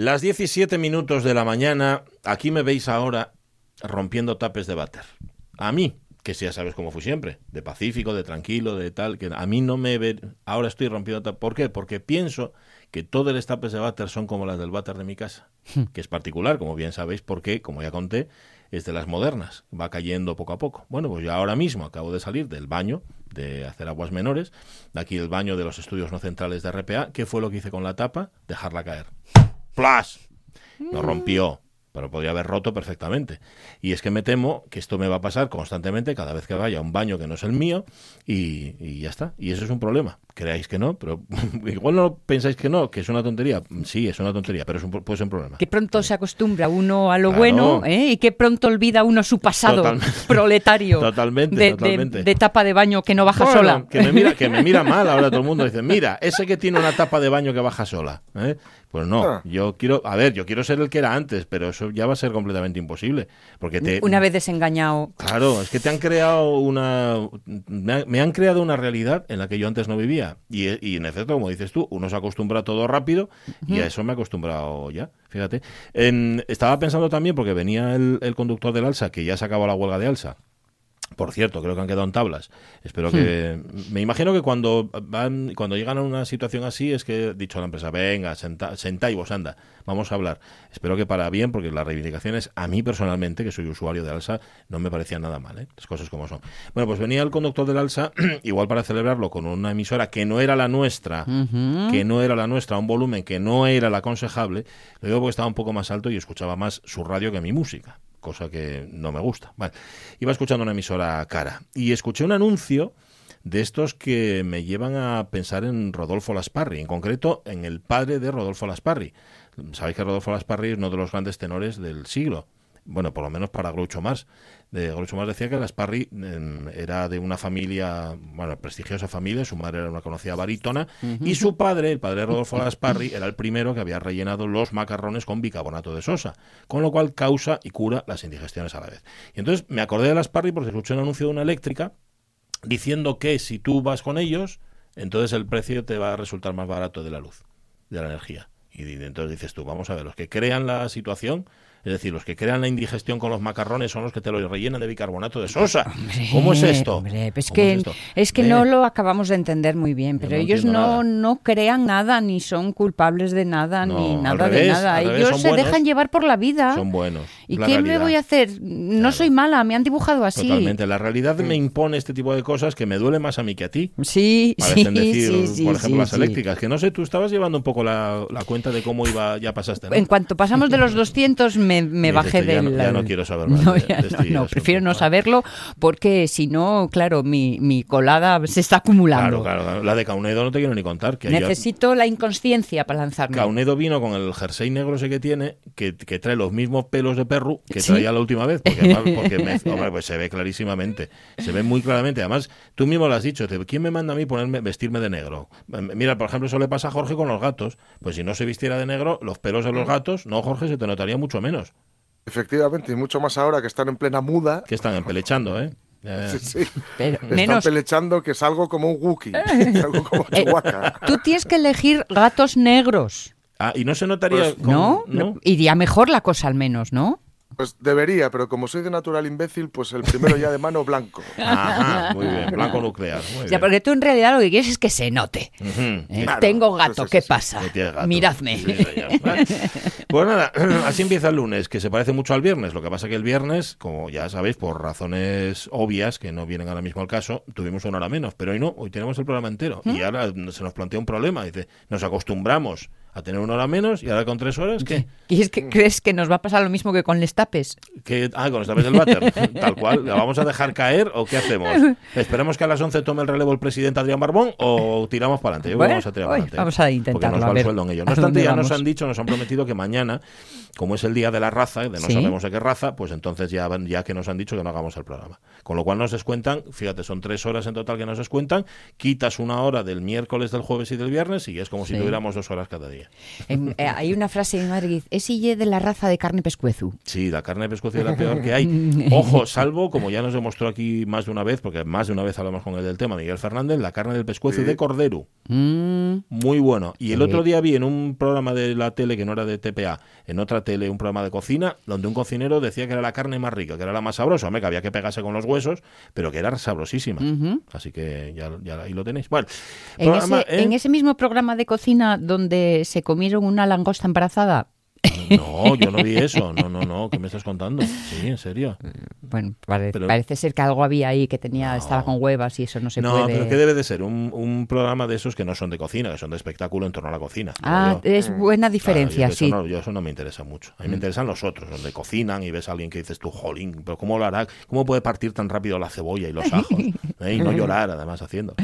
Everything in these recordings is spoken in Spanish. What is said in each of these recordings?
Las 17 minutos de la mañana, aquí me veis ahora rompiendo tapes de váter. A mí, que si ya sabes cómo fui siempre, de pacífico, de tranquilo, de tal, que a mí no me ve, ahora estoy rompiendo tapes. ¿Por qué? Porque pienso que todos los tapes de váter son como las del váter de mi casa, hmm. que es particular, como bien sabéis, porque, como ya conté, es de las modernas, va cayendo poco a poco. Bueno, pues yo ahora mismo acabo de salir del baño de hacer aguas menores, de aquí el baño de los estudios no centrales de RPA. ¿Qué fue lo que hice con la tapa? Dejarla caer. No rompió, pero podría haber roto perfectamente. Y es que me temo que esto me va a pasar constantemente cada vez que vaya a un baño que no es el mío y, ya está. Y eso es un problema. Creáis que no, pero igual no pensáis que no, que es una tontería. Sí, es una tontería, pero es un, puede ser un problema. Que pronto se acostumbra uno a lo bueno ¿eh? y que pronto olvida uno su pasado proletario. Totalmente, de, totalmente. De, tapa de baño que no baja sola. Que me, mira, que me mira mal ahora todo el mundo. Dice, mira, ese que tiene una tapa de baño que baja sola. ¿eh? Pues no, ah. yo quiero, a ver, yo quiero ser el que era antes, pero eso ya va a ser completamente imposible. Porque te, una vez desengañado. Claro, es que te han creado una, me han creado una realidad en la que yo antes no vivía. Y, en efecto, como dices tú, uno se acostumbra a todo rápido y a eso me he acostumbrado ya. Fíjate. estaba pensando también, porque venía el, el conductor del Alsa, que ya se acabó la huelga de Alsa por cierto, creo que han quedado en tablas. Espero que. Hmm. Me imagino que cuando van, cuando llegan a una situación así es que he dicho a la empresa, venga, senta, y vos anda, vamos a hablar. Espero que para bien, porque las reivindicaciones, a mí personalmente, que soy usuario de Alsa, no me parecían nada mal, ¿eh? las cosas como son. Bueno, pues venía el conductor del Alsa, igual para celebrarlo con una emisora que no era la nuestra, que no era la nuestra, un volumen que no era la aconsejable, lo digo porque estaba un poco más alto y escuchaba más su radio que mi música cosa que no me gusta. Iba escuchando una emisora cara y escuché un anuncio de estos que me llevan a pensar en Rodolfo Lasparri, en concreto en el padre de Rodolfo Lasparri. Sabéis que Rodolfo Lasparri es uno de los grandes tenores del siglo bueno, por lo menos para Groucho Marx. De Groucho Marx decía que Gasparri era de una familia, bueno, prestigiosa familia, su madre era una conocida barítona, y su padre, el padre Rodolfo Gasparri, era el primero que había rellenado los macarrones con bicarbonato de sosa, con lo cual causa y cura las indigestiones a la vez. Y entonces me acordé de Gasparri porque escuché un anuncio de una eléctrica diciendo que si tú vas con ellos, entonces el precio te va a resultar más barato de la luz, de la energía. Y entonces dices tú, vamos a ver, los que crean la situación es decir, los que crean la indigestión con los macarrones son los que te lo rellenan de bicarbonato de sosa. ¿Cómo es esto? es, que, es, que no lo acabamos de entender muy bien, pero ellos no, no crean nada, ni son culpables de nada, ni nada de nada. Ellos se dejan llevar por la vida. Son buenos. ¿Y qué me voy a hacer? No soy mala, me han dibujado así. Totalmente. La realidad me impone este tipo de cosas que me duele más a mí que a ti. Sí, sí, decir, sí, por ejemplo, las eléctricas. Que no sé, tú estabas llevando un poco la, cuenta de cómo iba, ya pasaste. En cuanto pasamos de los 200, me, bajé del... Ya no, quiero saber más. No, no, prefiero no saberlo porque si no, claro, mi, mi, colada se está acumulando. Claro, claro, la de Caunedo no te quiero ni contar. Que Necesito la inconsciencia para lanzarme. Caunedo vino con el jersey negro ese que tiene, que, que trae los mismos pelos de perro que traía la última vez, porque, porque pues se ve clarísimamente, se ve muy claramente. Además, tú mismo lo has dicho, ¿quién me manda a mí ponerme, vestirme de negro? Mira, por ejemplo, eso le pasa a Jorge con los gatos. Pues si no se vistiera de negro, los pelos de los gatos, no, Jorge, se te notaría mucho menos. Efectivamente, y mucho más ahora que están en plena muda. Que están empelechando, ¿eh? Sí, sí. Están pelechando que es algo como un Wookiee, algo como eh, Tú tienes que elegir gatos negros. Ah, y no se notaría... Pues, ¿No? Iría mejor la cosa al menos, ¿no? Pues debería, pero como soy de natural imbécil, pues el primero ya de mano blanco. Ajá, muy bien, blanco nuclear. ya, porque tú en realidad lo que quieres es que se note. ¿Eh? Tengo gato, ¿qué pasa? Miradme. pues nada, así empieza el lunes, que se parece mucho al viernes. Lo que pasa que el viernes, como ya sabéis, por razones obvias, que no vienen ahora mismo al caso, tuvimos una hora menos. Pero hoy no, hoy tenemos el programa entero. Y ¿Mm? ahora se nos plantea un problema. Dice, nos acostumbramos a tener una hora menos y ahora con tres horas, ¿qué? ¿Y es que crees que nos va a pasar lo mismo que con les tapes? Que, ah, con los tapes del váter, tal cual. ¿La vamos a dejar caer o qué hacemos? ¿Esperemos que a las 11 tome el relevo el presidente Adrián Barbón o tiramos para adelante? vamos a tirar para adelante. Vamos a intentarlo. Porque nos va el sueldo en ello. No obstante, ya nos han dicho, nos han prometido que mañana, como es el día de la raza, de no sabemos de qué raza, pues entonces ya, ya que nos han dicho que no hagamos el programa. Con lo cual nos descuentan, fíjate, son tres horas en total que nos descuentan, quitas una hora del miércoles, del jueves y del viernes y es como si tuviéramos dos horas cada día. Ella. Eh, hay una frase en Madrid, es ille de la raza de carne pescuezu. Sí, la carne de pescuezu es la peor que hay. Ojo, salvo, como ya nos demostró aquí más de una vez, porque más de una vez hablamos con él del tema, Miguel Fernández, la carne del pescuezo de cordero. Mm. Muy bueno. Y el otro día vi en un programa de la tele que no era de TPA, en otra tele, un programa de cocina, donde un cocinero decía que era la carne más rica, que era la más sabrosa, que había que pegarse con los huesos, pero que era sabrosísima. Así que ya, ahí lo tenéis. Bueno, ¿eh? en ese mismo programa de cocina donde se comieron una langosta embarazada, no, yo no vi eso. No, no, no. ¿Qué me estás contando? Sí, en serio. Bueno, parece ser que algo había ahí que tenía, estaba con huevas y eso no se puede. No, pero ¿qué debe de ser? Un, programa de esos que no son de cocina, que son de espectáculo en torno a la cocina. Ah, es buena diferencia, sí. yo eso no me interesa mucho. A mí me mm. interesan los otros, donde cocinan y ves a alguien que dices tú, jolín, pero ¿cómo lo hará? ¿Cómo puede partir tan rápido la cebolla y los ajos? ¿Eh? Y no llorar, además, haciendo.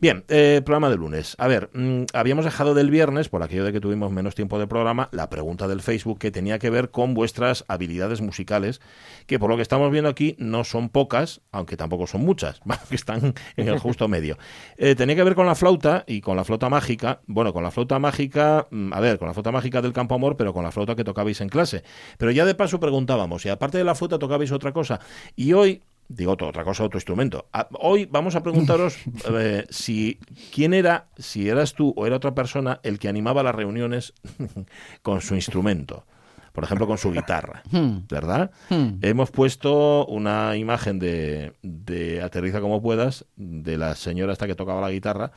Bien, eh, programa de lunes. A ver, mm, habíamos dejado del viernes, por aquello de que tuvimos menos tiempo de programa, la pregunta del Facebook que tenía que ver con vuestras habilidades musicales, que por lo que estamos viendo aquí no son pocas, aunque tampoco son muchas, que están en el justo medio. Eh, tenía que ver con la flauta y con la flauta mágica. Bueno, con la flauta mágica, mm, a ver, con la flauta mágica del Campo Amor, pero con la flauta que tocabais en clase. Pero ya de paso preguntábamos, y aparte de la flauta tocabais otra cosa. Y hoy digo otra cosa, otro instrumento. Ah, hoy vamos a preguntaros eh, si quién era, si eras tú o era otra persona el que animaba las reuniones con su instrumento. Por ejemplo, con su guitarra, hmm. ¿verdad? Hmm. Hemos puesto una imagen de, de Aterriza como puedas, de la señora esta que tocaba la guitarra,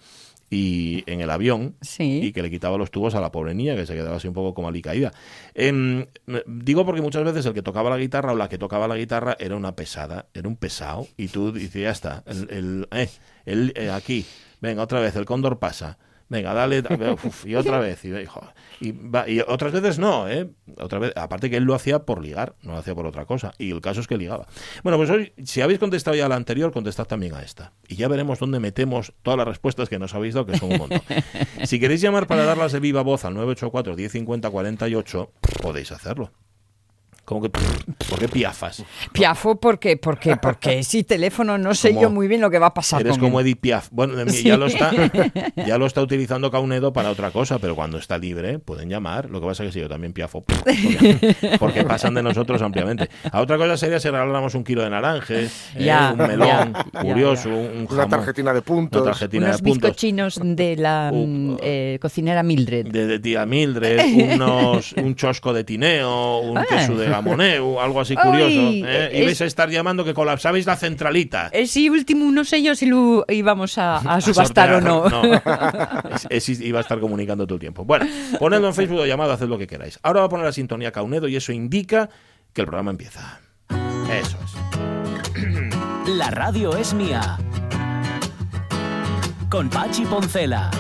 y en el avión y que le quitaba los tubos a la pobre niña que se quedaba así un poco como alicaída. Em, digo porque muchas veces el que tocaba la guitarra o la que tocaba la guitarra era una pesada, era un pesado y tú dices, ya está, el, el, eh, el eh, aquí, venga otra vez, el cóndor pasa venga, dale, y otra vez, y, y, otras veces no, ¿eh? Otra vez, aparte que él lo hacía por ligar, no lo hacía por otra cosa, y el caso es que ligaba. Bueno, pues hoy, si habéis contestado ya a la anterior, contestad también a esta, y ya veremos dónde metemos todas las respuestas que nos habéis dado, que son un montón. si queréis llamar para darlas de viva voz al 984 1050 48, podéis hacerlo. ¿Cómo que, ¿Por qué piafas? Piafo porque, porque, porque si teléfono no sé yo muy bien lo que va a pasar. Eres como Edith Piaf. Bueno, ya, lo está, ya lo está utilizando Caunedo para otra cosa, pero cuando está libre pueden llamar. Lo que pasa es que si yo también piafo, porque, pasan de nosotros ampliamente. A otra cosa sería si regaláramos un kilo de naranjes, eh, un melón curioso, un una tarjetina de puntos, una tarjetina unos de puntos. bizcochinos de la mm, eh, cocinera Mildred. De, tía Mildred, unos, un chosco de tineo, un ah. queso de Moneu, algo así curioso. ¿eh? Y vais a estar llamando que colapsabais la centralita. Sí, último, no sé yo si lo íbamos a, subastar o no. no. iba a estar comunicando todo el tiempo. Bueno, ponedlo en Facebook o llamado, haced lo que queráis. Ahora va a poner la sintonía Caunedo y eso indica que el programa empieza. Eso es. La radio es mía. Con Pachi Poncela.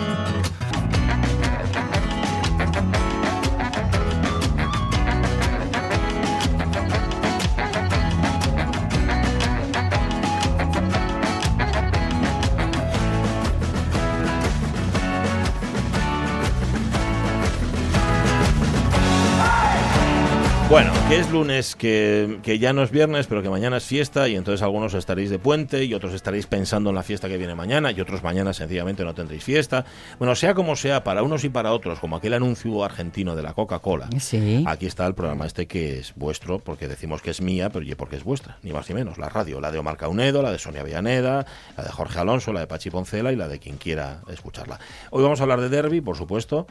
Bueno, que es lunes, que, que, ya no es viernes, pero que mañana es fiesta y entonces algunos estaréis de puente y otros estaréis pensando en la fiesta que viene mañana y otros mañana sencillamente no tendréis fiesta. Bueno, sea como sea, para unos y para otros, como aquel anuncio argentino de la Coca-Cola, sí. aquí está el programa este que es vuestro, porque decimos que es mía, pero porque es vuestra, ni más ni menos. La radio, la de Omar Caunedo, la de Sonia Villaneda, la de Jorge Alonso, la de Pachi Poncela y la de quien quiera escucharla. Hoy vamos a hablar de derby, por supuesto.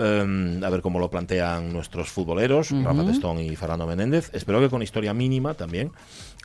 Em, a ver cómo lo plantean nuestros futboleros, Rafa Testón y Fernando Menéndez. Espero que con historia mínima también.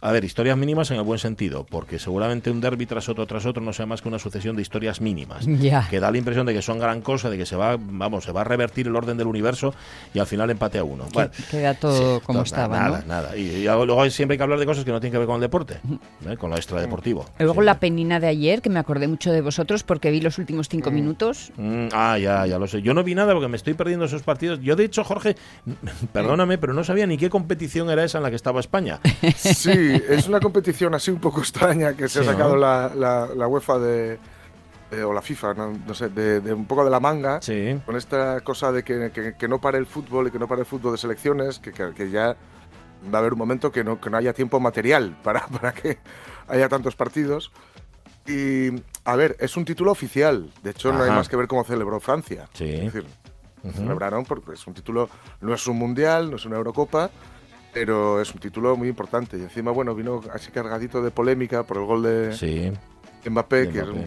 A ver, historias mínimas en el buen sentido, porque seguramente un derby tras otro tras otro no sea más que una sucesión de historias mínimas, que da la impresión de que son gran cosa, de que se va, vamos, se va a revertir el orden del universo y al final empate a uno. Bueno, queda todo como estaba, nada, Nada, Y, luego siempre hay que hablar de cosas que no tienen que ver con el deporte, ¿eh? con lo extradeportivo. Luego la penina de ayer, que me acordé mucho de vosotros porque vi los últimos cinco mm. minutos. Mm, ah, ya, ya lo sé. Yo no vi nada porque me estoy perdiendo esos partidos. Yo, de hecho, Jorge, perdóname, pero no sabía ni qué competición era esa en la que estaba España. Sí, es una competición así un poco extraña que se ha sacado la, la, UEFA de, o la FIFA, no, sé, de, un poco de la manga, con esta cosa de que, que, no pare el fútbol y que no pare el fútbol de selecciones, que, que, ya va a haber un momento que no, que no haya tiempo material para, para que haya tantos partidos. Y, a ver, es un título oficial. De hecho, no hay más que ver cómo celebró Francia. Sí. celebraron porque es un título, no es un mundial, no es una Eurocopa, pero es un título muy importante. Y encima, bueno, vino así cargadito de polémica por el gol de Mbappé, que es un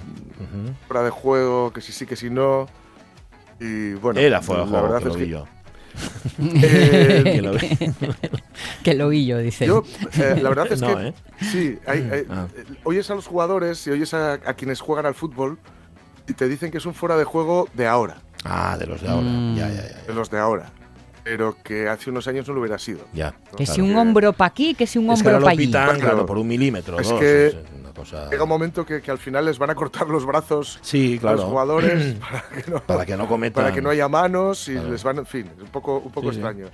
fuera de juego, que sí sí, que sí no. Y bueno, era fuera de juego, la verdad es que, eh, que, lo vi. que lo vi yo, dice. Yo, eh, la verdad es que ¿eh? sí, hay, ah. oyes a los jugadores y oyes a, quienes juegan al fútbol y te dicen que es un fuera de juego de ahora. Ah, de los de ahora. Mm. Ya, ya, ya, De los de ahora pero que hace unos años no lo hubiera sido. Ya. Que si un hombro para aquí, que si un hombro para allí. claro, por un milímetro. Es que llega un momento que, al final les van a cortar los brazos sí, claro. a los jugadores para que no, cometan. Para que no haya manos y les van, en fin, es un poco, un poco extraño.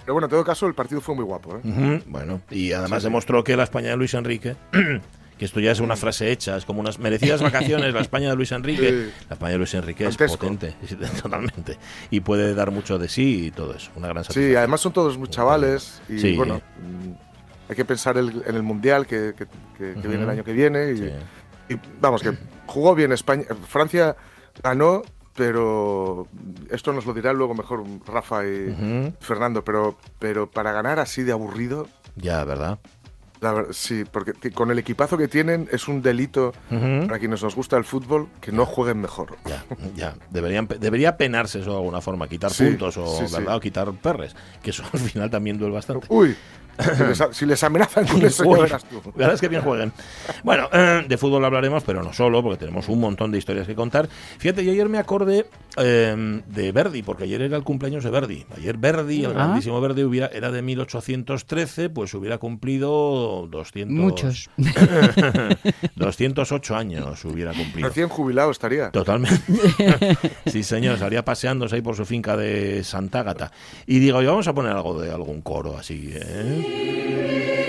Pero bueno, en todo caso, el partido fue muy guapo. ¿eh? Bueno, y además demostró que la España de Luis Enrique que esto ya es una frase hecha, es como unas merecidas vacaciones, la España de Luis Enrique. La España de Luis Enrique es potente, totalmente. Y puede dar mucho de sí y todo eso, una gran satisfacción. Sí, además son todos muy chavales y bueno, mm, hay que pensar en el Mundial que, viene el año que viene. Y, vamos, que jugó bien España. Francia ganó, pero esto nos lo dirá luego mejor Rafa y Fernando, pero, pero para ganar así de aburrido... Ya, ¿verdad? Sí, porque con el equipazo que tienen es un delito para quienes nos gusta el fútbol que no jueguen mejor. Ya, ya. Deberían, debería penarse eso de alguna forma, quitar puntos o, ¿verdad? o quitar perres, que eso al final también duele bastante. Uy, si les, amenazan con eso, ya verás tú. La verdad es que bien jueguen. Bueno, eh, de fútbol hablaremos, pero no solo, porque tenemos un montón de historias que contar. Fíjate, yo ayer me acordé eh, de Verdi, porque ayer era el cumpleaños de Verdi. Ayer Verdi, el ah. grandísimo Verdi, hubiera, era de 1813, pues hubiera cumplido 200... Muchos. 208 años hubiera cumplido. Recién jubilado estaría. Totalmente. sí, señor, estaría paseándose ahí por su finca de Santa Gata. Y digo, yo vamos a poner algo de algún coro así, ¿eh? A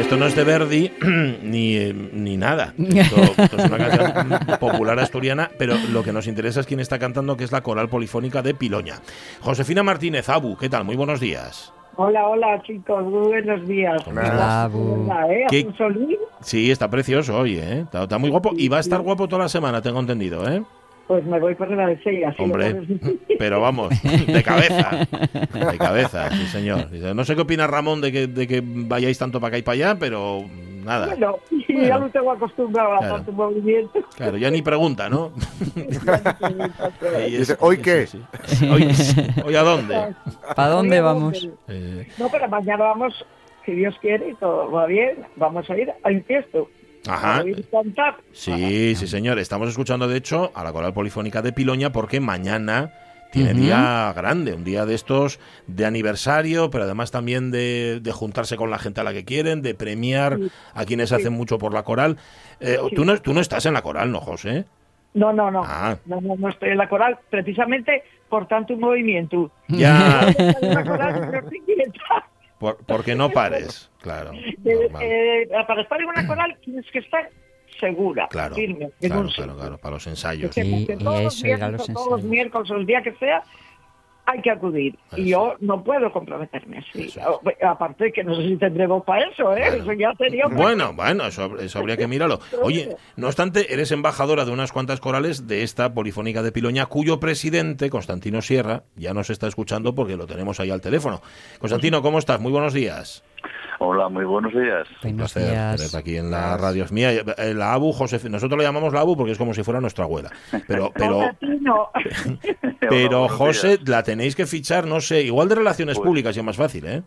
esto no es de Verdi ni, ni nada. Esto, esto, es una canción popular asturiana, pero lo que nos interesa es quién está cantando, que es la coral polifónica de Piloña. Josefina Martínez, Abu, ¿qué tal? Muy buenos días. Hola, hola chicos, muy buenos días. Hola, Abu. ¿Eh? Sí, está precioso hoy, ¿eh? Está, está, muy guapo y va a estar guapo toda la semana, tengo entendido, ¿eh? Pues me voy por la de así Hombre, pero vamos, de cabeza. De cabeza, sí, señor. No sé qué opina Ramón de que, de que vayáis tanto para acá y para allá, pero nada. Bueno, ya no tengo acostumbrado a tanto movimiento. Claro, ya ni pregunta, ¿no? ¿hoy qué? ¿Hoy, a dónde? ¿Para dónde vamos? Eh. No, pero mañana vamos, si Dios quiere y todo va bien, vamos a ir a infiesto. Ajá. Sí, sí, señor. Estamos escuchando, de hecho, a la Coral Polifónica de Piloña porque mañana tiene día grande, un día de estos de aniversario, pero además también de, juntarse con la gente a la que quieren, de premiar a quienes hacen mucho por la coral. Eh, tú, no, tú no estás en la coral, ¿no, José? No, no, no. Ah. no. No, estoy en la coral precisamente por tanto movimiento. Ya. Por, porque no pares, claro. Eh, eh, para estar en una coral tienes que estar segura, claro, firme. Claro, claro, para los ensayos. Sí, todos, los viernes, todos los miércoles, el día que sea, hay que acudir. Y yo no puedo comprometerme así. Aparte que no sé si tendremos para eso, ¿eh? Eso ya sería... Bueno, bueno, eso, eso, habría que mirarlo. Oye, no obstante, eres embajadora de unas cuantas corales de esta Polifónica de Piloña, cuyo presidente, Constantino Sierra, ya nos está escuchando porque lo tenemos ahí al teléfono. Constantino, ¿cómo estás? Muy buenos días. Hola, muy buenos días. Un placer aquí en la radio mía. Eh, la ABU, José, nosotros lo llamamos la ABU porque es como si fuera nuestra abuela. Pero, pero, pero José, la tenéis que fichar, no sé, igual de relaciones pues públicas y es más fácil, ¿eh?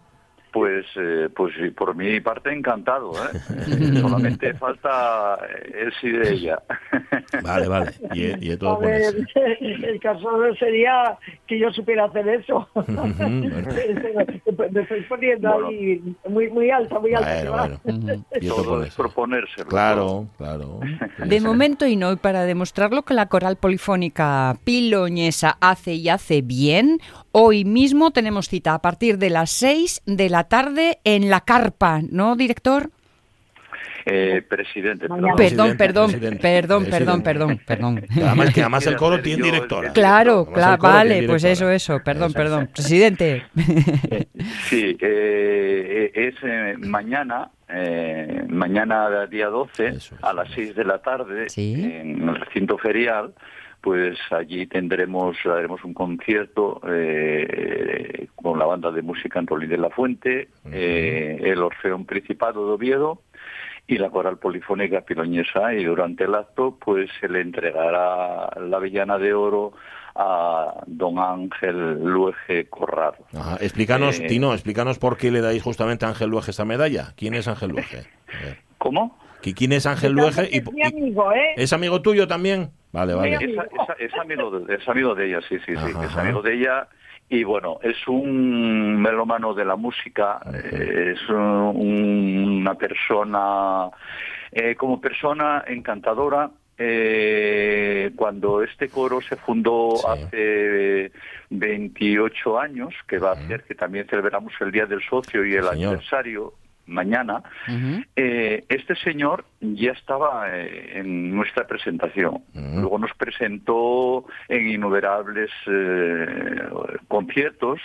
Pues, eh, pues por mi parte encantado, ¿eh? Solamente falta el sí de ella. Vale, vale. Y, y todo el caso sería que yo supiera hacer eso. Me estoy poniendo ahí muy, muy alta, muy alta. Bueno, Todo es proponerse. Claro, claro. De momento y no, y para demostrarlo que la coral polifónica piloñesa hace y hace bien, hoy mismo tenemos cita a partir de las 6 de la tarde en la carpa, ¿no, director? Eh, presidente. Perdón, perdón, perdón, perdón, perdón, perdón, Además, que además el coro tiene directora. Claro, claro, vale, pues eso, eso, perdón, perdón. Presidente. Sí, eh, es eh, mañana, eh, mañana día 12, a las 6 de la tarde, en el recinto ferial, pues allí tendremos haremos un concierto eh, con la banda de música Antolín de la Fuente, eh, el Orfeón Principado de Oviedo y la Coral Polifónica Piloñesa y durante el acto pues se le entregará la Villana de Oro a don Ángel Luege Corrado. Explícanos, eh, Tino, explícanos por qué le dais justamente a Ángel Luege esta medalla. ¿Quién es Ángel Luege? ¿Cómo? ¿Quién es Ángel Luege? Es mi amigo, ¿eh? ¿Es amigo tuyo también? Vale, vale. Es, amigo, de, es amigo de ella, sí, sí, sí. Es amigo de ella. Y bueno, es un melómano de la música, es una persona, eh, como persona encantadora, eh, cuando este coro se fundó hace 28 años, que va a hacer que también celebramos el Día del Socio y el aniversario, mañana, eh, este señor ya estaba eh, en nuestra presentación. Luego nos presentó en innumerables eh, conciertos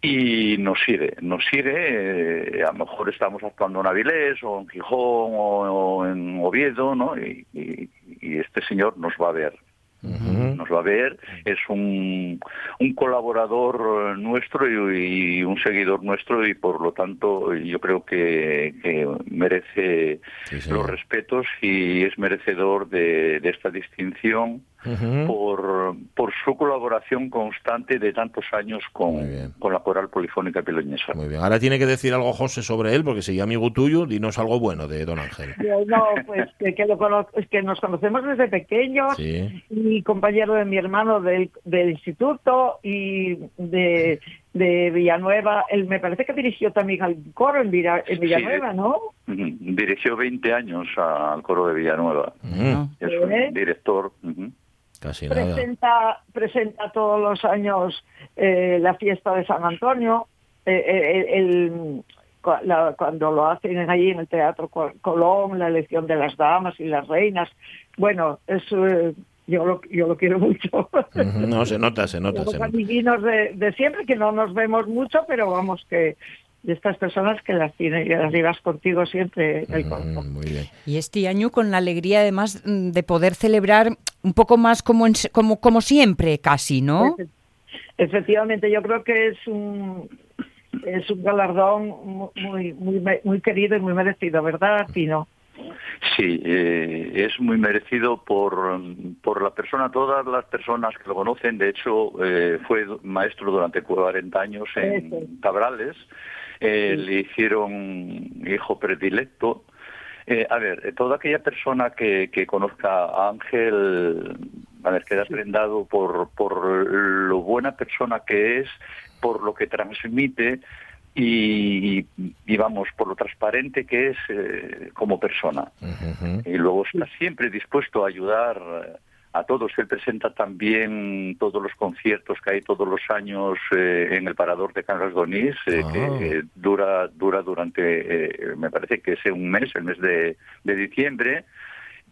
y nos sigue, nos sigue, a lo mejor estamos actuando en Avilés o en Gijón o, en Oviedo, ¿no? y, este señor nos va a ver nos va a ver, es un, un colaborador nuestro y, un seguidor nuestro y por lo tanto yo creo que, merece los respetos y es merecedor de, de esta distinción por, por su colaboración constante de tantos años con, con la coral polifónica piloñesa. Muy bien. Ahora tiene que decir algo, José, sobre él, porque si amigo tuyo, dinos algo bueno de don Ángel. No, pues que, lo que nos conocemos desde pequeños y compañero de mi hermano del, del instituto y de, de Villanueva. Él me parece que dirigió también al coro en, Villanueva, ¿no? Dirigió 20 años al coro de Villanueva. Es un ¿Eh? Presenta, presenta todos los años eh, la fiesta de San Antonio. Eh, eh, el, cuando lo hacen allí en el Teatro Colón, la elección de las damas y las reinas. Bueno, es, yo, lo, yo lo quiero mucho. No, se nota, se nota. Los amiguinos de, de siempre, que no nos vemos mucho, pero vamos que de estas personas que las tienes y las llevas contigo siempre en el mm, Y este año con la alegría además mm, de poder celebrar un poco más como, como, como siempre casi, ¿no? Efectivamente, yo creo que es un es un galardón muy muy muy querido y muy merecido, ¿verdad, Pino? Sí, eh, es muy merecido por, por la persona, todas las personas que lo conocen. De hecho, eh, fue maestro durante 40 años en Cabrales. Eh, le hicieron hijo predilecto. Eh, a ver, eh, toda aquella persona que, que conozca a Ángel, a ver, queda prendado por, por lo buena persona que es, por lo que transmite y, y vamos, por lo transparente que es como persona. Y luego está siempre dispuesto a ayudar a todos. Él presenta también todos los conciertos que hay todos los años eh, en el Parador de Cangas Donís, eh, que ah. dura, dura durante, eh, me parece que es un mes, el mes de, de diciembre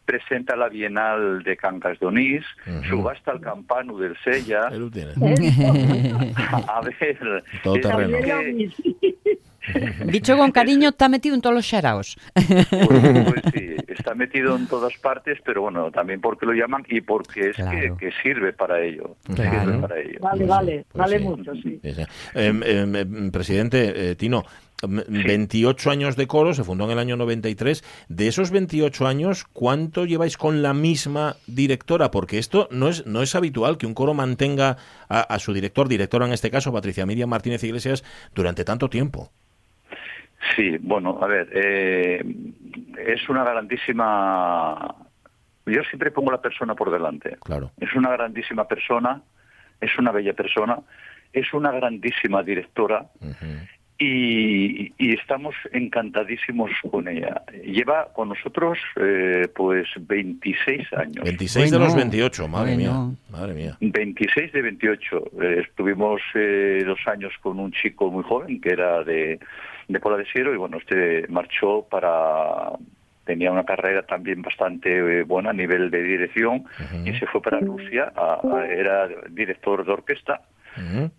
presenta la Bienal de Cangas Donís, subasta el campano del Sella. a, ver, Todo terreno. Dicho con cariño, está metido en todos los sharaos. Pues, pues, sí, está metido en todas partes, pero bueno, también porque lo llaman y porque es que, sirve para ello. Vale, vale, pues vale mucho, sí. Em, em, em, presidente eh, Tino, 28 años de coro, se fundó en el año 93. De esos 28 años, ¿cuánto lleváis con la misma directora? Porque esto no es, no es habitual que un coro mantenga a, a su director, directora en este caso, Patricia Miriam Martínez Iglesias, durante tanto tiempo. Sí, bueno, a ver, eh, es una grandísima. Yo siempre pongo la persona por delante. Claro. Es una grandísima persona, es una bella persona, es una grandísima directora y, estamos encantadísimos con ella. Lleva con nosotros eh, pues 26 años. 26 de los 28, madre mía. Madre mía. 26 de 28. Eh, estuvimos dos años con un chico muy joven que era de de Pola de Siero y bueno, este marchó para tenía una carrera también bastante buena a nivel de dirección y se fue para Rusia, era director de orquesta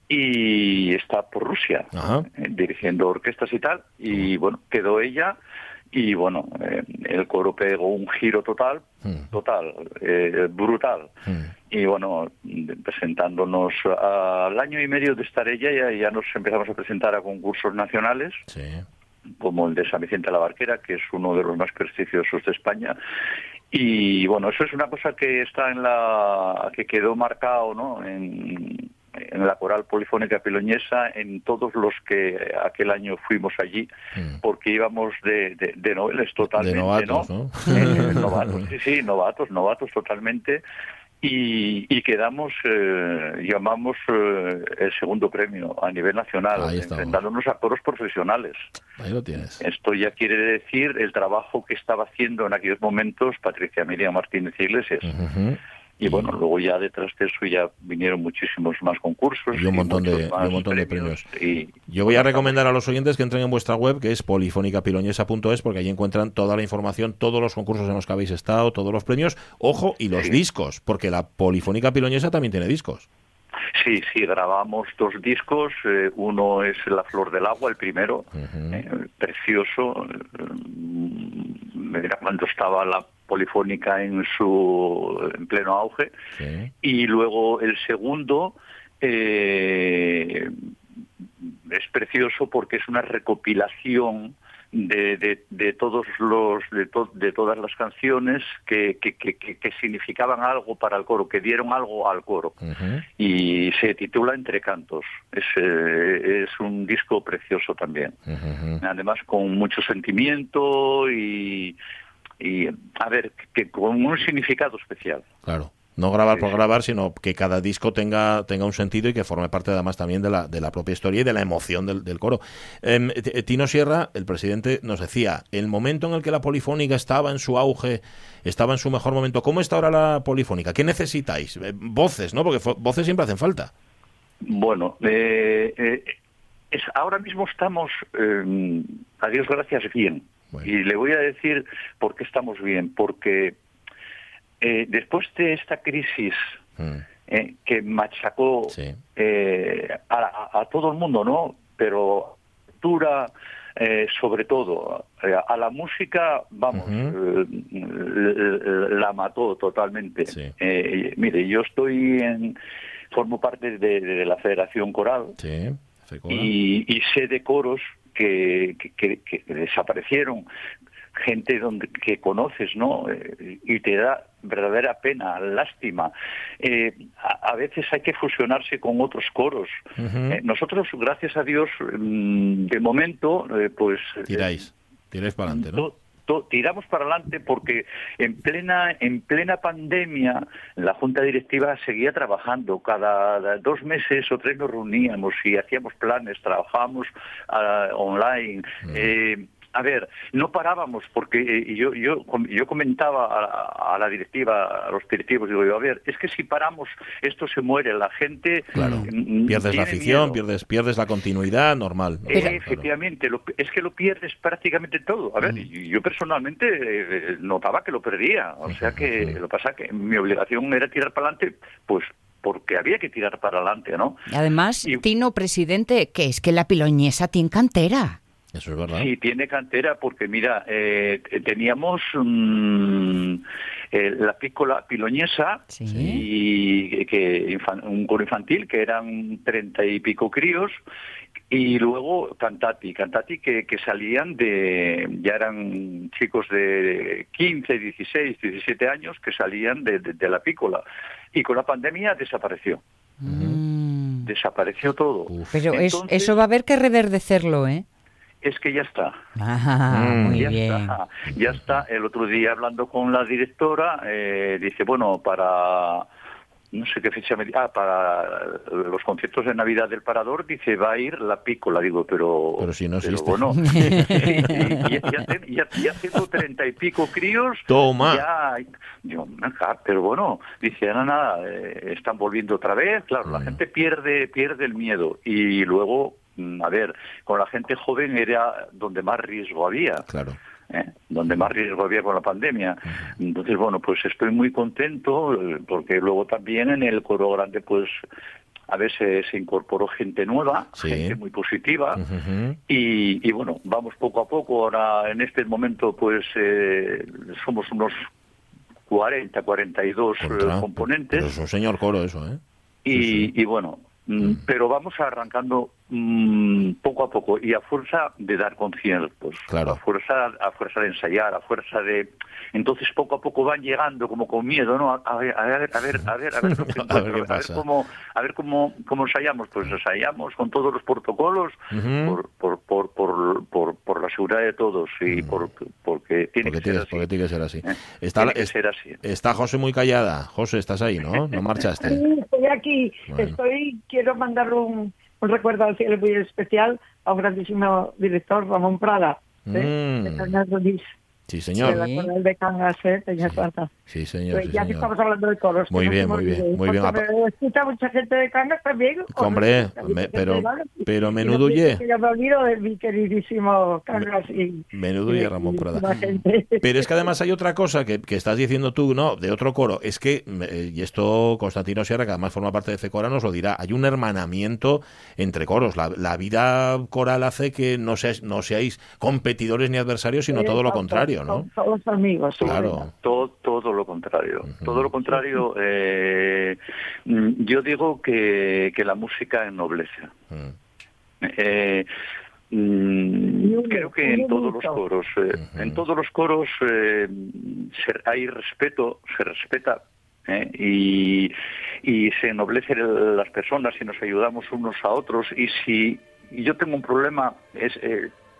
y está por Rusia dirigiendo orquestas y tal. Y bueno quedó ella y bueno, eh, el coro pegó un giro total, hmm. total, eh, brutal. Hmm. Y bueno, presentándonos al año y medio de estar ella, ya, ya nos empezamos a presentar a concursos nacionales. como el de San Vicente de la Barquera, que es uno de los más prestigiosos de España. Y bueno, eso es una cosa que está en la que quedó marcado, ¿no? En, en la coral polifónica piloñesa en todos los que aquel año fuimos allí, mm. porque íbamos de, de, de noveles totalmente, de novatos, ¿no? Eh, novatos, sí, sí, novatos, novatos totalmente. Y, y quedamos, eh, llamamos eh, el segundo premio a nivel nacional, enfrentándonos a coros profesionales. Ahí lo tienes. Esto ya quiere decir el trabajo que estaba haciendo en aquellos momentos Patricia Miriam Martínez Iglesias. Y bueno, luego ya detrás de eso ya vinieron muchísimos más concursos. Y un montón, de, un montón de premios. Y, Yo voy a recomendar a los oyentes que entren en vuestra web, que es polifónicapiloñesa.es, porque allí encuentran toda la información, todos los concursos en los que habéis estado, todos los premios. Ojo, y los discos, porque la Polifónica Piloñesa también tiene discos. Sí, sí, grabamos dos discos. Eh, uno es La Flor del Agua, el primero, eh, precioso. Mira, cuando estaba la polifónica en su en pleno auge. Y luego el segundo eh, es precioso porque es una recopilación de, de, todos los de, de, todas las canciones que, que, que, significaban algo para el coro que dieron algo al coro. Y se titula Entre Cantos. Es, eh, es un disco precioso también. Además con mucho sentimiento y y a ver, que con un significado especial. Claro. No grabar por grabar, sino que cada disco tenga, tenga un sentido y que forme parte además también de la, de la propia historia y de la emoción del, coro. Em, Tino Sierra, el presidente, nos decía, el momento en el que la polifónica estaba en su auge, estaba en su mejor momento, ¿cómo está ahora la polifónica? ¿Qué necesitáis? Eh, voces, ¿no? Porque voces siempre hacen falta. Bueno, eh, eh, es, ahora mismo estamos, em, a Dios gracias, bien. Y le voy a decir por qué estamos bien, porque eh, después de esta crisis mm. eh, que machacó eh, a, todo el mundo, ¿no? Pero cultura, sobre todo, a la música, vamos, la mató totalmente. mire, yo estoy en, formo parte de, la Federación Coral y, y sé de coros que, que, desaparecieron, gente donde que conoces, ¿no? Eh, y te da verdadera pena, lástima. Eh, a, veces hay que fusionarse con otros coros. Eh, nosotros, gracias a Dios, mm, de momento, pues... Tiráis, tiráis para adelante, ¿no? Tiramos para adelante porque en plena en plena pandemia la junta directiva seguía trabajando. Cada dos meses o tres nos reuníamos y hacíamos planes trabajábamos ah, online. Eh, a ver, no parábamos porque eh, yo yo yo comentaba a, la directiva, a los directivos, digo yo, a ver, es que si paramos esto se muere, la gente claro. Pierdes la afición, pierdes pierdes la continuidad normal. efectivamente, es que lo pierdes prácticamente todo. A ver, mm. yo personalmente eh, notaba que lo perdía, o sea que lo pasa que mi obligación era tirar para adelante, pues porque había que tirar para adelante, ¿no? Además, Tino, presidente, que es que la piloñesa tiene cantera. Eso es verdad. Sí, tiene cantera porque, mira, eh, teníamos mm, eh, la pícola piloñesa y que un coro infantil que eran treinta y pico críos y luego cantati, cantati que, que salían de, ya eran chicos de 15, 16, 17 años que salían de, la pícola y con la pandemia desapareció. Mm. Desapareció todo. Pero eso va a haber que reverdecerlo, ¿eh? Es que ya está. Mm. ya Está, ya está. El otro día hablando con la directora, eh, dice, bueno, para no sé qué fecha me ah, para los conciertos de Navidad del Parador dice va a ir la pícola digo pero pero si no existe. bueno y, ya, haciendo treinta y pico críos. Toma. Ya yo, pero bueno dice nada, nada eh, están volviendo otra vez claro la mm. gente pierde pierde el miedo. Y luego a ver, con la gente joven era donde más riesgo había. Claro. ¿eh? donde más riesgo había con la pandemia. Entonces, bueno, pues estoy muy contento eh, porque luego también en el coro grande, pues a veces se incorporó gente nueva, gente muy positiva, y, bueno, vamos poco a poco. Ahora, en este momento, pues eh, somos unos 40, 42 componentes. es un señor coro eso, ¿eh? Y, y bueno, mm, pero vamos arrancando Mm, poco a poco y a fuerza de dar conciertos, claro. a fuerza a fuerza de ensayar, a fuerza de entonces poco a poco van llegando como con miedo, ¿no? A, ver, a ver, a ver, a ver, a ver, cómo a ver cómo cómo ensayamos, pues ensayamos con todos los protocolos por, por, por, por, por, por la seguridad de todos y por, porque tiene que ser así. Porque tiene que ser así. ¿Eh? Está, tiene que ser así. Está José muy callada. José, estás ahí, ¿no? No marchaste. Sí, estoy aquí. Estoy quiero mandar un un recuerdo al cielo muy especial a un grandísimo director, Ramón Prada, ¿eh? mm. de Sí, señor. De la de Cangas, ¿eh? Peña sí. Sí, señor. Pues ya que estamos hablando de coros. Muy bien, muy bien, muy bien. Me escucha mucha gente de Cangas también. Hombre, pero, pero menudo ye. Yo me olvido de mi queridísimo Cangas y... Menudo ye, Ramón Prada. Pero es que además hay otra cosa que, que, estás diciendo tú, ¿no? De otro coro. Es que, y esto Constantino Sierra, que además forma parte de Cecora, nos lo dirá, hay un hermanamiento entre coros. La, la vida coral hace que no, seáis, no seáis competidores ni adversarios, sino todo lo contrario. Todos amigos. Claro. Todo, todo lo contrario. Todo lo contrario. Eh, yo digo que, que la música ennoblece. Eh, mm, creo que en todos los coros, eh, en todos los coros hay respeto, se respeta y, y se ennoblecen las personas y nos ayudamos unos a otros y si yo tengo un problema es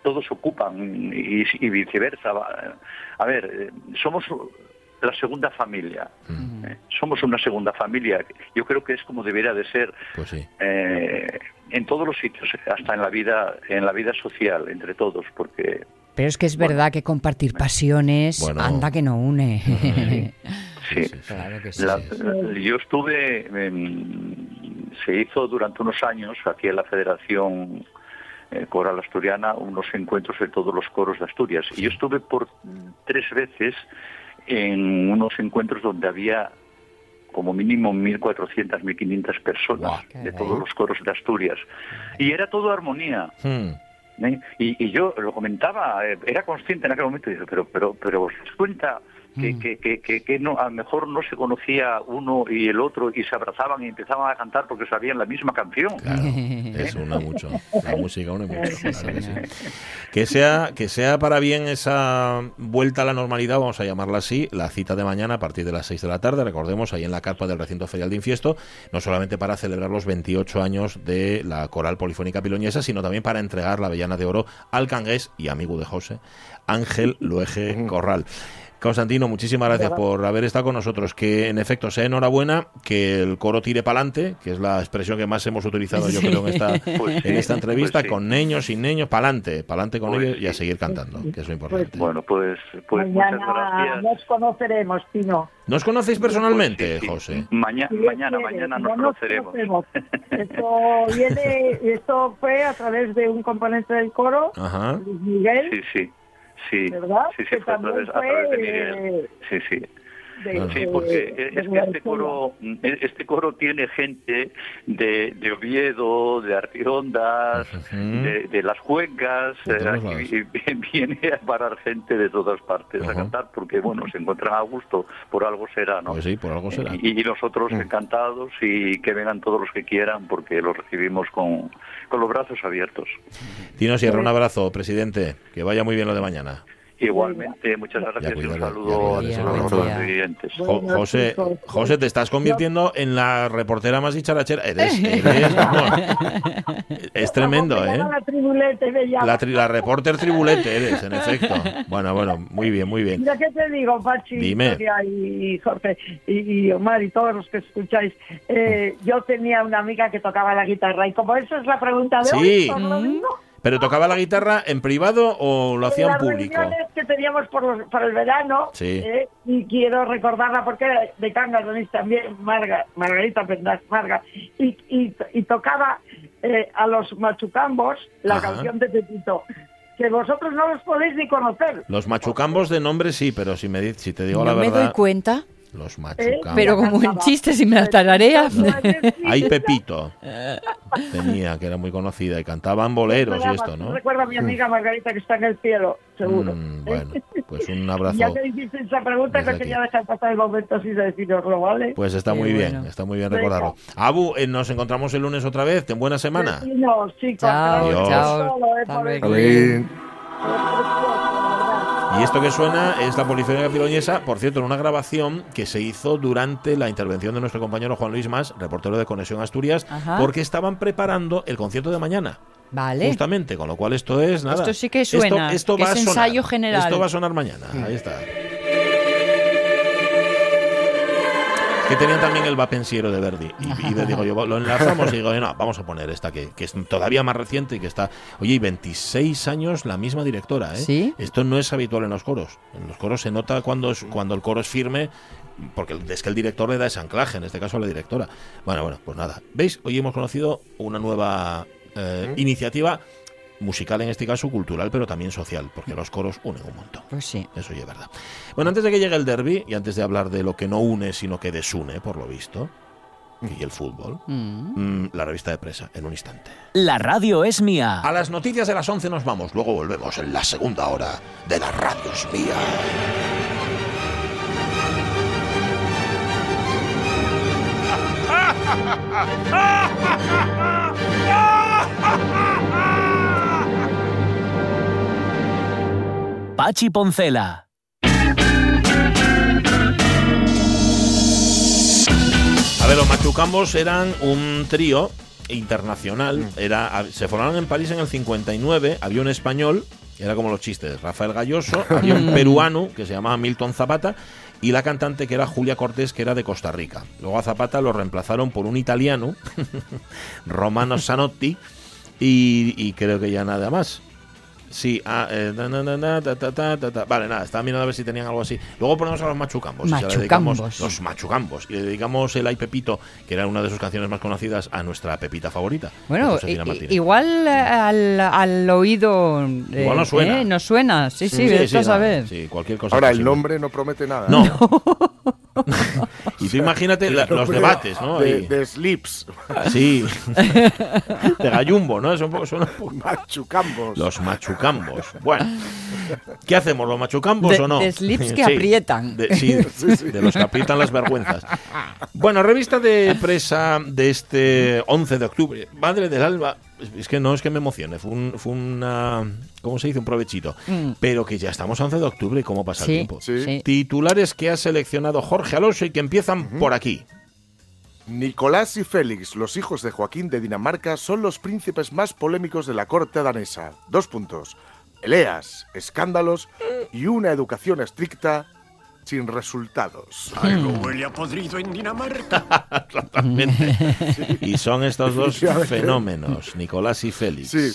todos ocupan y, viceversa. A ver, eh, somos la segunda familia. Eh, somos una segunda familia. Yo creo que es como debería de ser pues eh, en todos los sitios, hasta en la vida, en la vida social, entre todos, porque. Pero es que es verdad que compartir pasiones anda que no une. Sí, yo estuve, se hizo durante unos años aquí en la Federación eh, coral asturiana, unos encuentros de todos los coros de Asturias. Y yo estuve por tres veces en unos encuentros donde había como mínimo 1.400, 1.500 personas de todos los coros de Asturias. Y era todo armonía. Hmm. ¿Eh? Y, yo lo comentaba, eh, era consciente en aquel momento, y dije, pero, pero, pero ¿os cuenta que, mm. que, que, que, no, a lo mejor no se conocía uno y el otro y se abrazaban y empezaban a cantar porque sabían la misma canción. eso una mucho, la música une mucho. que, sea, que sea para bien esa vuelta a la normalidad, vamos a llamarla así, la cita de mañana a partir de las 6 de la tarde, recordemos, ahí en la carpa del recinto ferial de Infiesto, no solamente para celebrar los 28 años de la coral polifónica piloñesa, sino también para entregar la Avellana de Oro al cangués y amigo de José, Ángel Luege Corral. Constantino, muchísimas gracias por haber estado con nosotros. Que en efecto sea enhorabuena, que el coro tire para adelante, que es la expresión que más hemos utilizado yo creo en esta, pues en esta entrevista, pues con niños, sin niños, para adelante, para adelante con pues ellos y a seguir cantando, que es lo importante. bueno, pues, pues muchas gracias. Nos conoceremos, Pino. ¿Nos conocéis personalmente, José? mañana, mañana, mañana nos conoceremos. Esto, viene, esto fue a través de un componente del coro, Miguel. Sí, sí. Sí, ¿verdad? Sí, sí, fue a través, de Miguel. Sí, sí. Sí, porque es que este coro, este coro tiene gente de, de Oviedo, de Artirondas, de, las cuencas, eh, y, viene a parar gente de todas partes a cantar, porque bueno, se encuentran a gusto, por algo será, ¿no? Pues sí, por algo será. Y, nosotros mm. encantados y que vengan todos los que quieran, porque los recibimos con, con los brazos abiertos. Tino Sierra, un abrazo, presidente, que vaya muy bien lo de mañana. Igualmente, muchas gracias y un saludo a todos los clientes. José, José, te estás convirtiendo en la reportera más dicharachera. Eres, es tremendo, ¿eh? La, la, reporter tribulete eres, en efecto. Bueno, bueno, muy bien, muy bien. Mira, ¿qué te digo, Pachi, Dime. y Jorge, y, Omar, y todos los que escucháis? Eh, yo tenía una amiga que tocaba la guitarra, y como eso es la pregunta de sí. hoy, ¿Pero tocaba la guitarra en privado o lo hacía en público? Las que teníamos por, el verano, eh, y quiero recordarla porque era de Cangas también, Marga, Margarita Pendas Marga, y, y, tocaba eh, a los machucambos la canción de Pepito que vosotros no los podéis ni conocer. Los machucambos de nombre sí, pero si me si te digo la verdad. No me doy cuenta. Los ¿Eh? machucamos. Pero como en chiste, si me la tararea. Hay Pepito. Tenía, que era muy conocida y cantaban boleros y esto, ¿no? Recuerda a mi amiga Margarita que está en el cielo, seguro. Mm, bueno, pues un abrazo. ya te hiciste esa pregunta que quería dejar pasar el momento así de deciroslo, ¿vale? Pues está muy bien, está muy bien recordarlo. Abu, eh, nos encontramos el lunes otra vez. Ten buena semana. No, chicos. Chao, chao. Y esto que suena es la Polifónica Piloñesa, por cierto, en una grabación que se hizo durante la intervención de nuestro compañero Juan Luis Más, reportero de Conexión Asturias, porque estaban preparando el concierto de mañana. Vale. Justamente, con lo cual esto es nada. Esto sí que suena. Esto, va a sonar, ensayo general. Esto va a sonar mañana. Ahí está. Que tenían también el Vapensiero de Verdi. Y, digo yo, lo enlazamos y digo, no, vamos a poner esta que, es todavía más reciente y que está. Oye, y 26 años la misma directora, ¿eh? Esto no es habitual en los coros. En los coros se nota cuando, cuando el coro es firme, porque es que el director le da ese anclaje, en este caso a la directora. Bueno, bueno, pues nada. ¿Veis? Hoy hemos conocido una nueva eh, iniciativa musical en este caso, cultural, pero también social, porque los coros unen un montón. Pues sí. Eso ya es verdad. Bueno, antes de que llegue el derby y antes de hablar de lo que no une, sino que desune, por lo visto, y el fútbol, mm. Mm, la revista de presa, en un instante. La radio es mía. A las noticias de las 11 nos vamos, luego volvemos en la segunda hora de La radio es mía. Pachi Poncela. A ver, los machucambos eran un trío internacional. Mm. Era, se formaron en París en el 59. Había un español, era como los chistes, Rafael Galloso. había un peruano que se llamaba Milton Zapata. Y la cantante que era Julia Cortés, que era de Costa Rica. Luego a Zapata lo reemplazaron por un italiano, Romano Sanotti, y creo que ya nada más. Sí, ah, eh, vale, nada, estaba mirando a ver si tenían algo así. Luego ponemos a los machucambos. Machucambos. los machucambos. Y le dedicamos el Ay Pepito, que era una de sus canciones más conocidas, a nuestra Pepita favorita. Bueno, igual eh, al, al oído. Eh, igual no suena. Eh, no suena, sí, sí, sí, sí, a ver. Sí, cualquier cosa. Ahora, el nombre no promete nada. No. y tú imagínate los debates, ¿no? De, de, Slips. Sí. de Gallumbo, ¿no? Son, son Machucambos. Los machucambos. Bueno, ¿qué hacemos? ¿Los machucambos o no? De slips que aprietan. De, sí, de los que aprietan las vergüenzas. Bueno, revista de presa de este 11 de octubre. Madre del alba. Es que no es que me emocione, fue, un, fue una. ¿Cómo se dice? Un provechito. Mm. Pero que ya estamos 11 de octubre y cómo pasa el tiempo. Titulares que ha seleccionado Jorge Alonso y que empiezan por aquí. Nicolás y Félix, los hijos de Joaquín de Dinamarca, son los príncipes más polémicos de la corte danesa. Dos puntos. Peleas, escándalos y una educación estricta sin resultados. Algo huele a podrido en Dinamarca. Totalmente. Y son estos dos fenómenos, Nicolás y Félix. Sí.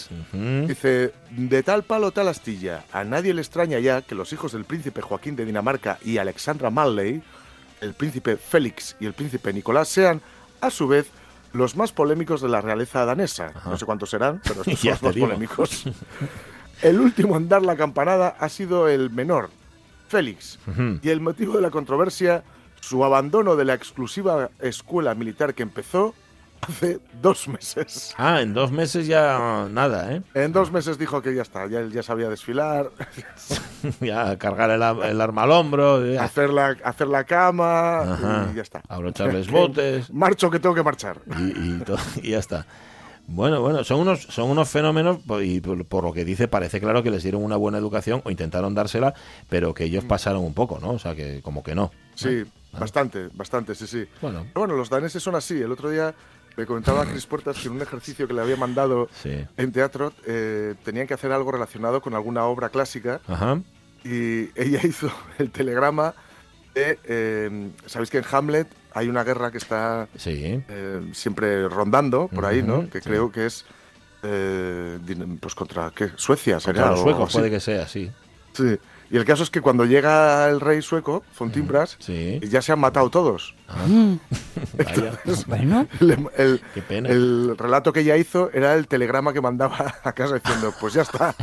Dice, de tal palo tal astilla, a nadie le extraña ya que los hijos del príncipe Joaquín de Dinamarca y Alexandra Malley el príncipe Félix y el príncipe Nicolás sean, a su vez, los más polémicos de la realeza danesa. No sé cuántos serán, pero estos son los más polémicos. El último en dar la campanada ha sido el menor, Félix. Y el motivo de la controversia, su abandono de la exclusiva escuela militar que empezó hace dos meses. Ah, en dos meses ya nada, ¿eh? En dos meses dijo que ya está, ya, ya sabía desfilar. ya cargar el, arma al hombro. Hacer, la, hacer la cama y ya está. Abrocharles botes. Marcho que tengo que marchar. Y, y, ya está. Bueno, bueno, son unos, son unos fenómenos y por, lo que dice parece claro que les dieron una buena educación o intentaron dársela, pero que ellos pasaron un poco, ¿no? O sea, que como que no. Sí, bastante, bastante, sí, sí. Bueno. bueno, los daneses son así. El otro día me comentaba Cris Puertas que en un ejercicio que le había mandado en teatro eh, tenían que hacer algo relacionado con alguna obra clásica. Y ella hizo el telegrama de. Eh, Sabéis que en Hamlet hay una guerra que está eh, siempre rondando por ahí, ¿no? Que creo que es. pues contra. ¿qué? Suecia, sería. Contra los suecos, puede que sea, sí. Sí. Y el caso es que cuando llega el rey sueco, Fontimbras, ya se han matado todos. Ah. bueno, el, el, relato que ella hizo era el telegrama que mandaba a casa diciendo, pues ya está.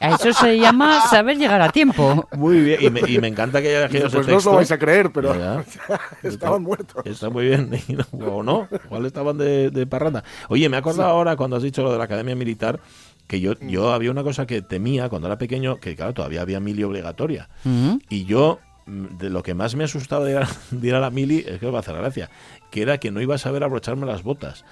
Eso se llama saber llegar a tiempo. Muy bien, y me, y me encanta que haya elegido Pues no os lo vais a creer, pero estaban muertos. Está muy bien, o no, igual estaban de, de parranda. Oye, me he acordado ahora cuando has dicho lo de la Academia Militar, que yo, mm. yo había una cosa que temía cuando era pequeño, que claro, todavía había mili obligatoria. Y yo, mm, de lo que más me asustaba de ir, a, la mili, es que os va a hacer gracia, que era que no iba a saber abrocharme las botas.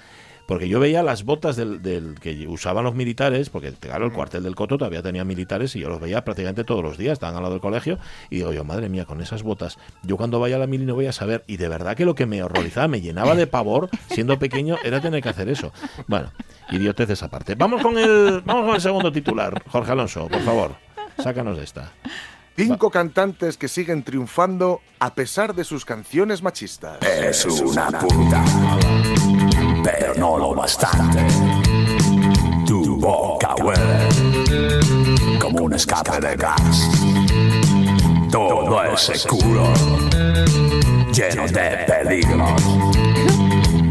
Porque yo veía las botas del, que usaban los militares, porque claro, el cuartel del Coto todavía tenía militares y yo los veía prácticamente todos los días, estaban al lado del colegio, y digo yo, madre mía, con esas botas, yo cuando vaya a la mili no voy a saber. Y de verdad que lo que me horrorizaba, me llenaba de pavor, siendo pequeño, era tener que hacer eso. Bueno, idioteces aparte. Vamos con el, vamos con el segundo titular, Jorge Alonso, por favor, sácanos de esta. Cinco cantantes que siguen triunfando a pesar de sus canciones machistas. Es una puta pero no lo bastante. Tu boca huele como un escape de gas. Todo ese culo lleno de peligros.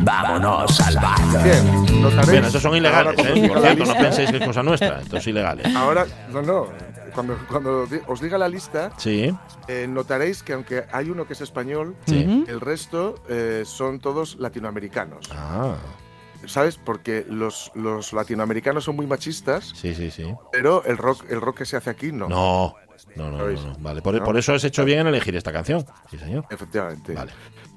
Vámonos al Bien, Bien, estos son ilegales, ¿eh? Por cierto, no penséis que es cosa nuestra, esto es ilegal. Ahora, no, no. Cuando, cuando os diga la lista, sí. Eh, notaréis que aunque hay uno que es español, el resto eh, son todos latinoamericanos. Ah. ¿Sabes? Porque los, los latinoamericanos son muy machistas. Sí, sí, sí. Pero el rock, el rock que se hace aquí no. No. No, no, no, Vale, por, por, eso has hecho bien en elegir esta canción. Sí, señor. Efectivamente. Vale.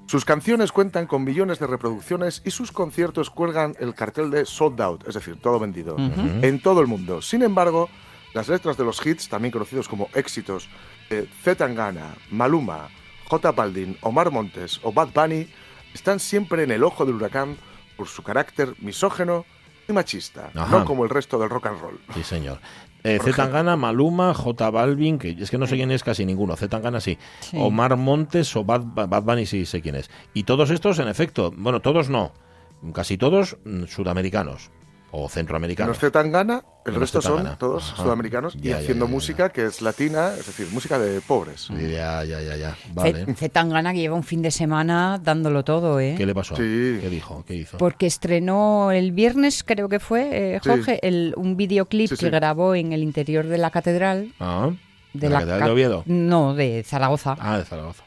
Sus canciones cuentan con millones de reproducciones y sus conciertos cuelgan el cartel de sold out, es decir, todo vendido, en todo el mundo. Sin embargo, las letras de los hits, también conocidos como éxitos, de Zetangana, Maluma, J Balvin, Omar Montes o Bad Bunny, están siempre en el ojo del huracán por su carácter misógeno y machista, no como el resto del rock and roll. Sí, señor. Eh, Zetangana, Maluma, J Balvin, que es que no sé quién es casi ninguno. Zetangana sí. sí. Omar Montes o Bad, Bad Bunny sí sé quién es. Y todos estos, en efecto, bueno, todos no, casi todos mm, sudamericanos o centroamericanos. Los Zetangana, el resto son todos sudamericanos y haciendo música que es latina, es decir, música de pobres. Ya, ya, ya, ya. Vale. Zetangana que lleva un fin de semana dándolo todo, ¿eh? ¿Qué le pasó? ¿Qué dijo? ¿Qué hizo? Porque estrenó el viernes, creo que fue, eh, Jorge, el, un videoclip que grabó en el interior de la catedral. Ah, ¿De, la, catedral de Oviedo? No, de Zaragoza. Ah, de Zaragoza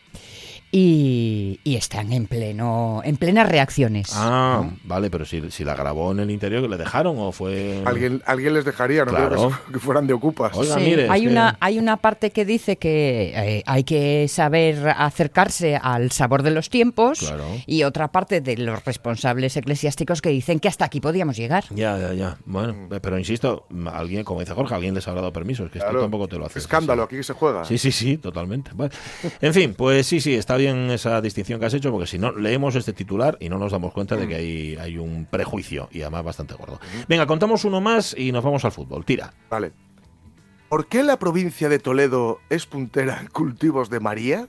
y, están en pleno en plenas reacciones. Ah, vale, pero si, si, la grabó en el interior, ¿le dejaron o fue...? Alguien, alguien les dejaría, no que, fueran de ocupas. hay, una, hay una parte que dice que eh, hay que saber acercarse al sabor de los tiempos y otra parte de los responsables eclesiásticos que dicen que hasta aquí podíamos llegar. Ya, ya, ya. Bueno, pero insisto, alguien, como dice Jorge, alguien les ha dado permiso, es que esto tampoco te lo hace. Escándalo, aquí se juega. Sí, sí, sí, totalmente. En fin, pues sí, sí, está bien esa distinción que has hecho, porque si no, leemos este titular y no nos damos cuenta de que hay, hay un prejuicio, y además bastante gordo. Venga, contamos uno más y nos vamos al fútbol. Tira. Vale. ¿Por qué la provincia de Toledo es puntera en cultivos de María?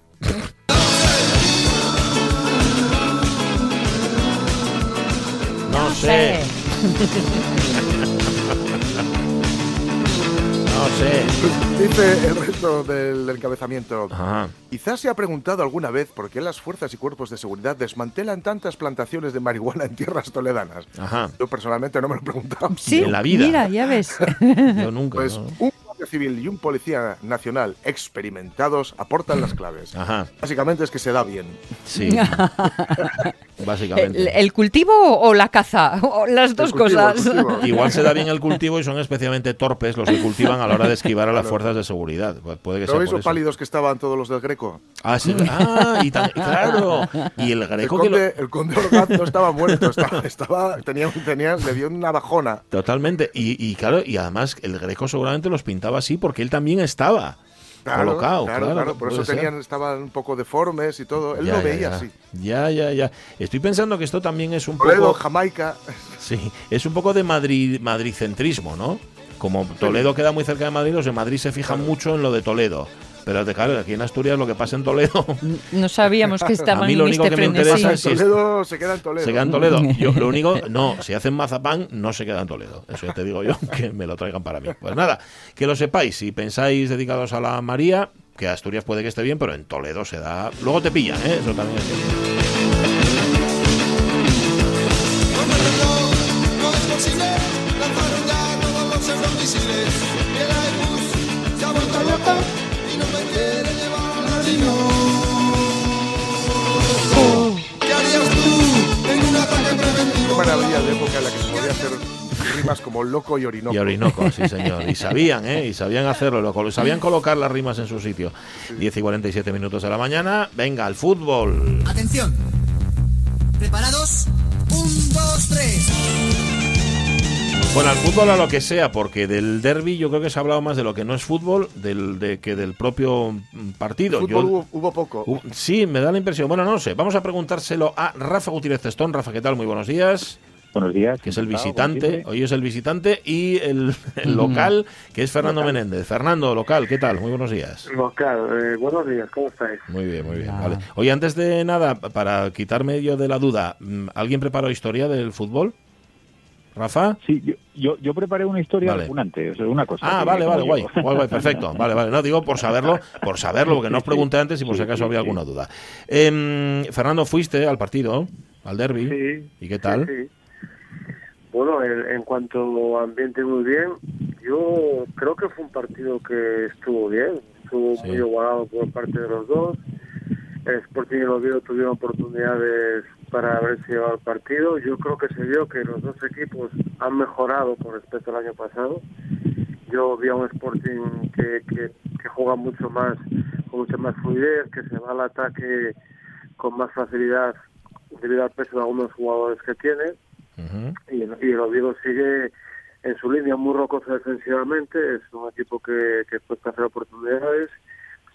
no sé. No sé. Dice el resto del encabezamiento. Quizás se ha preguntado alguna vez por qué las fuerzas y cuerpos de seguridad desmantelan tantas plantaciones de marihuana en tierras toledanas. Yo personalmente no me lo he preguntado. Sí, en la vida. Mira, ya ves. Yo nunca. Pues civil y un policía nacional experimentados aportan las claves. Básicamente es que se da bien. Sí. Básicamente. ¿El, cultivo o la caza? O las dos cosas. Igual se da bien el cultivo y son especialmente torpes los que cultivan a la hora de esquivar a las fuerzas de seguridad. Puede que ¿No veis los pálidos que estaban todos los del Greco? Ah, sí. Ah, y claro. Y el Greco el conde, el conde Orgaz no estaba muerto, estaba, tenía, tenía, le dio una bajona. Totalmente. Y, y claro, y además el Greco seguramente los pintaba así porque él también estaba. Colocado, claro, claro, por eso tenían, estaban un poco deformes y todo. Él lo veía así. Ya, ya, ya. Estoy pensando que esto también es un poco. Jamaica. Sí, es un poco de Madrid, madricentrismo, ¿no? Como Toledo queda muy cerca de Madrid, los de Madrid se fijan mucho en lo de Toledo Pero claro, aquí en Asturias lo que pasa en Toledo. No sabíamos que estaban A mí lo en único este que me interesa es si es- Toledo se queda en Toledo. se queda en Toledo. Yo, lo único, no, si hacen mazapán, no se queda en Toledo. Eso ya te digo yo, que me lo traigan para mí. Pues nada, que lo sepáis, si pensáis dedicados a la María, que Asturias puede que esté bien, pero en Toledo se da. Luego te pillan, ¿eh? Eso también es época en la que se podía hacer rimas como loco y orinoco. Y Orinoco, sí, señor. Y sabían, ¿eh? Y sabían hacerlo, lo sabían colocar las rimas en su sitio. 10 y 47 minutos de la mañana. Venga, al fútbol. Atención. ¿Preparados? Un, dos, tres. Bueno, al fútbol a lo que sea, porque del derby yo creo que se ha hablado más de lo que no es fútbol del, de, que del propio mm, partido. Fútbol Yo- hubo, hubo poco. Uh, sí, me da la impresión. Bueno, no sé. Vamos a preguntárselo a Rafa Gutiérrez Testón. Rafa, ¿qué tal? Muy buenos días. Buenos días. Que es el visitante. Hoy es el visitante y el, el local, que es Fernando Menéndez. Fernando, local, ¿qué tal? Muy buenos días. Local, eh, buenos días, ¿cómo estáis? Muy bien, muy bien. Vale. Oye, antes de nada, para quitarme yo de la duda, mm, ¿alguien preparó historia del fútbol? ¿Rafa? Sí, yo, yo, yo preparé una historia Vale. o sea, una cosa. Ah, vale, vale, guay, guay, guay, perfecto. Vale, vale. No digo por saberlo, por saberlo, porque no os pregunté antes y por si acaso había alguna duda. Em, Fernando, fuiste al partido, al derby. Sí. ¿Y qué tal? Sí, sí. Bueno, en, en cuanto a ambiente muy bien, yo creo que fue un partido que estuvo bien, estuvo Sí. muy igualado por parte de los dos. El Sporting y el Oviedo tuvieron oportunidades para haberse llevado el partido. Yo creo que se vio que los dos equipos han mejorado con respecto al año pasado. Yo vi a un Sporting que, que, que juega mucho más, con mucha más fluidez, que se va al ataque con más facilidad debido al peso de algunos jugadores que tiene Ujú. y, el- y el Oviedo sigue en su línea muy rocoso defensivamente, es un equipo que, que puede hacer oportunidades,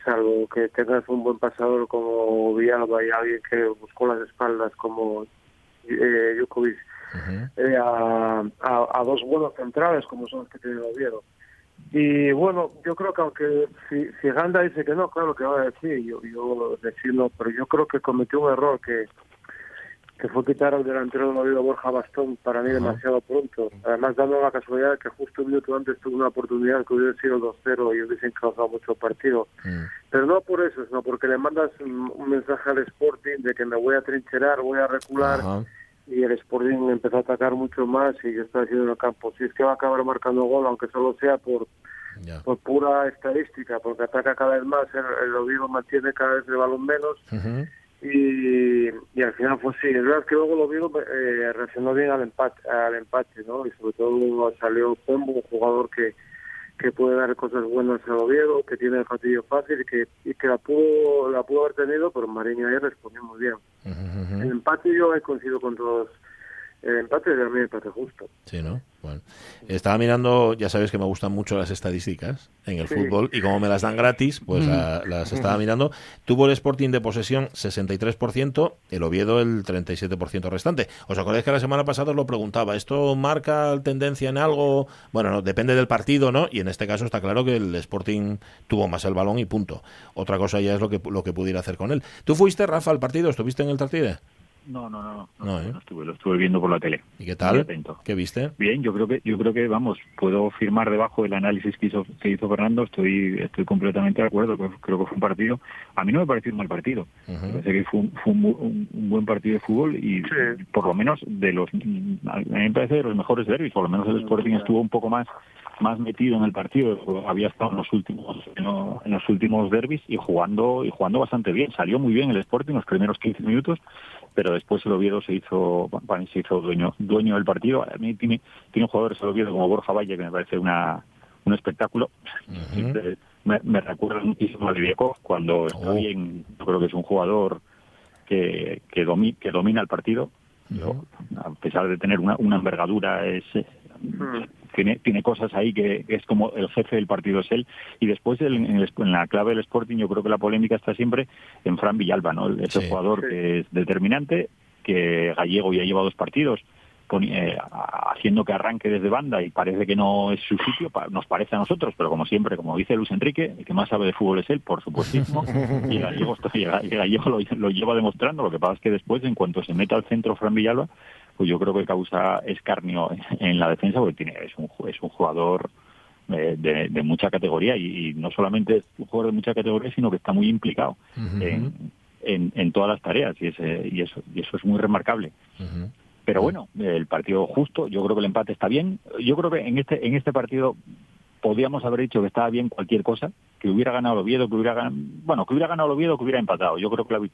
salvo que tengas un buen pasador como Villalba y alguien que buscó las espaldas como eh, Jukovic, eh, a, a- a dos buenos centrales como son los que tiene el Oviedo. Y bueno, yo creo que aunque si, si Ganda dice que no, claro que va a decir, yo, yo decirlo, pero yo creo que cometió un error que, que fue quitar al delantero del Oviedo Borja Bastón para mí demasiado pronto. Además, dando la casualidad que justo un minuto antes tuvo una oportunidad que hubiera sido el 2-0 y hubiesen causado mucho partido. Mm. Pero no por eso, sino porque le mandas un, mensaje al Sporting de que me voy a trincherar, voy a recular Ajá. y el Sporting empezó a atacar mucho más y yo estaba haciendo en el campo. Si es que va a acabar marcando gol, aunque solo sea por, Ya. por pura estadística, porque ataca cada vez más, el, el Oviedo mantiene cada vez el balón menos y, y al final fue sí. Es verdad que luego el Oviedo eh, reaccionó bien al empate, al empate, ¿no? Y sobre todo salió Pombo, un jugador que que puede dar cosas buenas al Oviedo, que tiene el fatillo fácil y que, y que la pudo la pudo haber tenido, pero Mariño ahí respondió muy bien. El empate yo he coincidido con todos. El empate me empate justo. Sí, ¿no? Bueno. Estaba mirando, ya sabes que me gustan mucho las estadísticas en el Sí. fútbol y como me las dan gratis, pues la- las estaba mirando. Tuvo el Sporting de posesión 63%, el Oviedo el 37% restante. ¿Os acordáis que la semana pasada os lo preguntaba? ¿Esto marca tendencia en algo? Bueno, no, depende del partido, ¿no? Y en este caso está claro que el Sporting tuvo más el balón y punto. Otra cosa ya es lo que, lo que pudiera hacer con él. ¿Tú fuiste, Rafa, al partido? ¿Estuviste en el Tartide? No, no, no, no, No, no, ¿eh? no estuve, lo estuve viendo por la tele. ¿Y qué tal? atento. ¿Qué viste? Bien, yo creo que yo creo que vamos, puedo firmar debajo del análisis que hizo que hizo Fernando, estoy estoy completamente de acuerdo, creo, creo que fue un partido, a mí no me pareció un mal partido. Me Ujú. parece que fue, un, fue un bu- un- un buen partido de fútbol y Sí. por lo menos de los a mí me parece de los mejores derbis, por lo menos el Sporting estuvo un poco más más metido en el partido, había estado en los últimos en los últimos derbis y jugando y jugando bastante bien, salió muy bien el Sporting los primeros 15 minutos, pero después el Oviedo se hizo se hizo dueño dueño del partido. A mí tiene tiene jugadores el Oviedo como Borja Valle que me parece una un espectáculo. Siempre me, me recuerda muchísimo a Liviakov cuando está Oh. bien. Yo creo que es un jugador que que, domi- que domina el partido. A pesar de tener una, una envergadura, es eh, tiene tiene cosas ahí que, es como el jefe del partido es él. Y después el- en, el- en la clave del Sporting yo creo que la polémica está siempre en Fran Villalba, ¿no? Ese Sí. jugador Sí. que es determinante, que Gallego ya lleva dos partidos eh, haciendo que arranque desde banda y parece que no es su sitio, nos parece a nosotros, pero como siempre, como dice Luis Enrique, el que más sabe de fútbol es él, por supuestísimo, y Gallego, lo, lleva demostrando, lo que pasa es que después, en cuanto se mete al centro Fran Villalba, pues yo creo que causa escarnio en la defensa, porque tiene, es, un, es un jugador eh, de, mucha categoría y, no solamente es un jugador de mucha categoría, sino que está muy implicado en, en, todas las tareas y, ese, y, eso, y eso es muy remarcable. Pero bueno, el partido justo, yo creo que el empate está bien. Yo creo que en este, en este partido podíamos haber dicho que estaba bien cualquier cosa, que hubiera ganado el Oviedo, que hubiera ganado, bueno, que hubiera ganado el Oviedo, que hubiera empatado. Yo creo que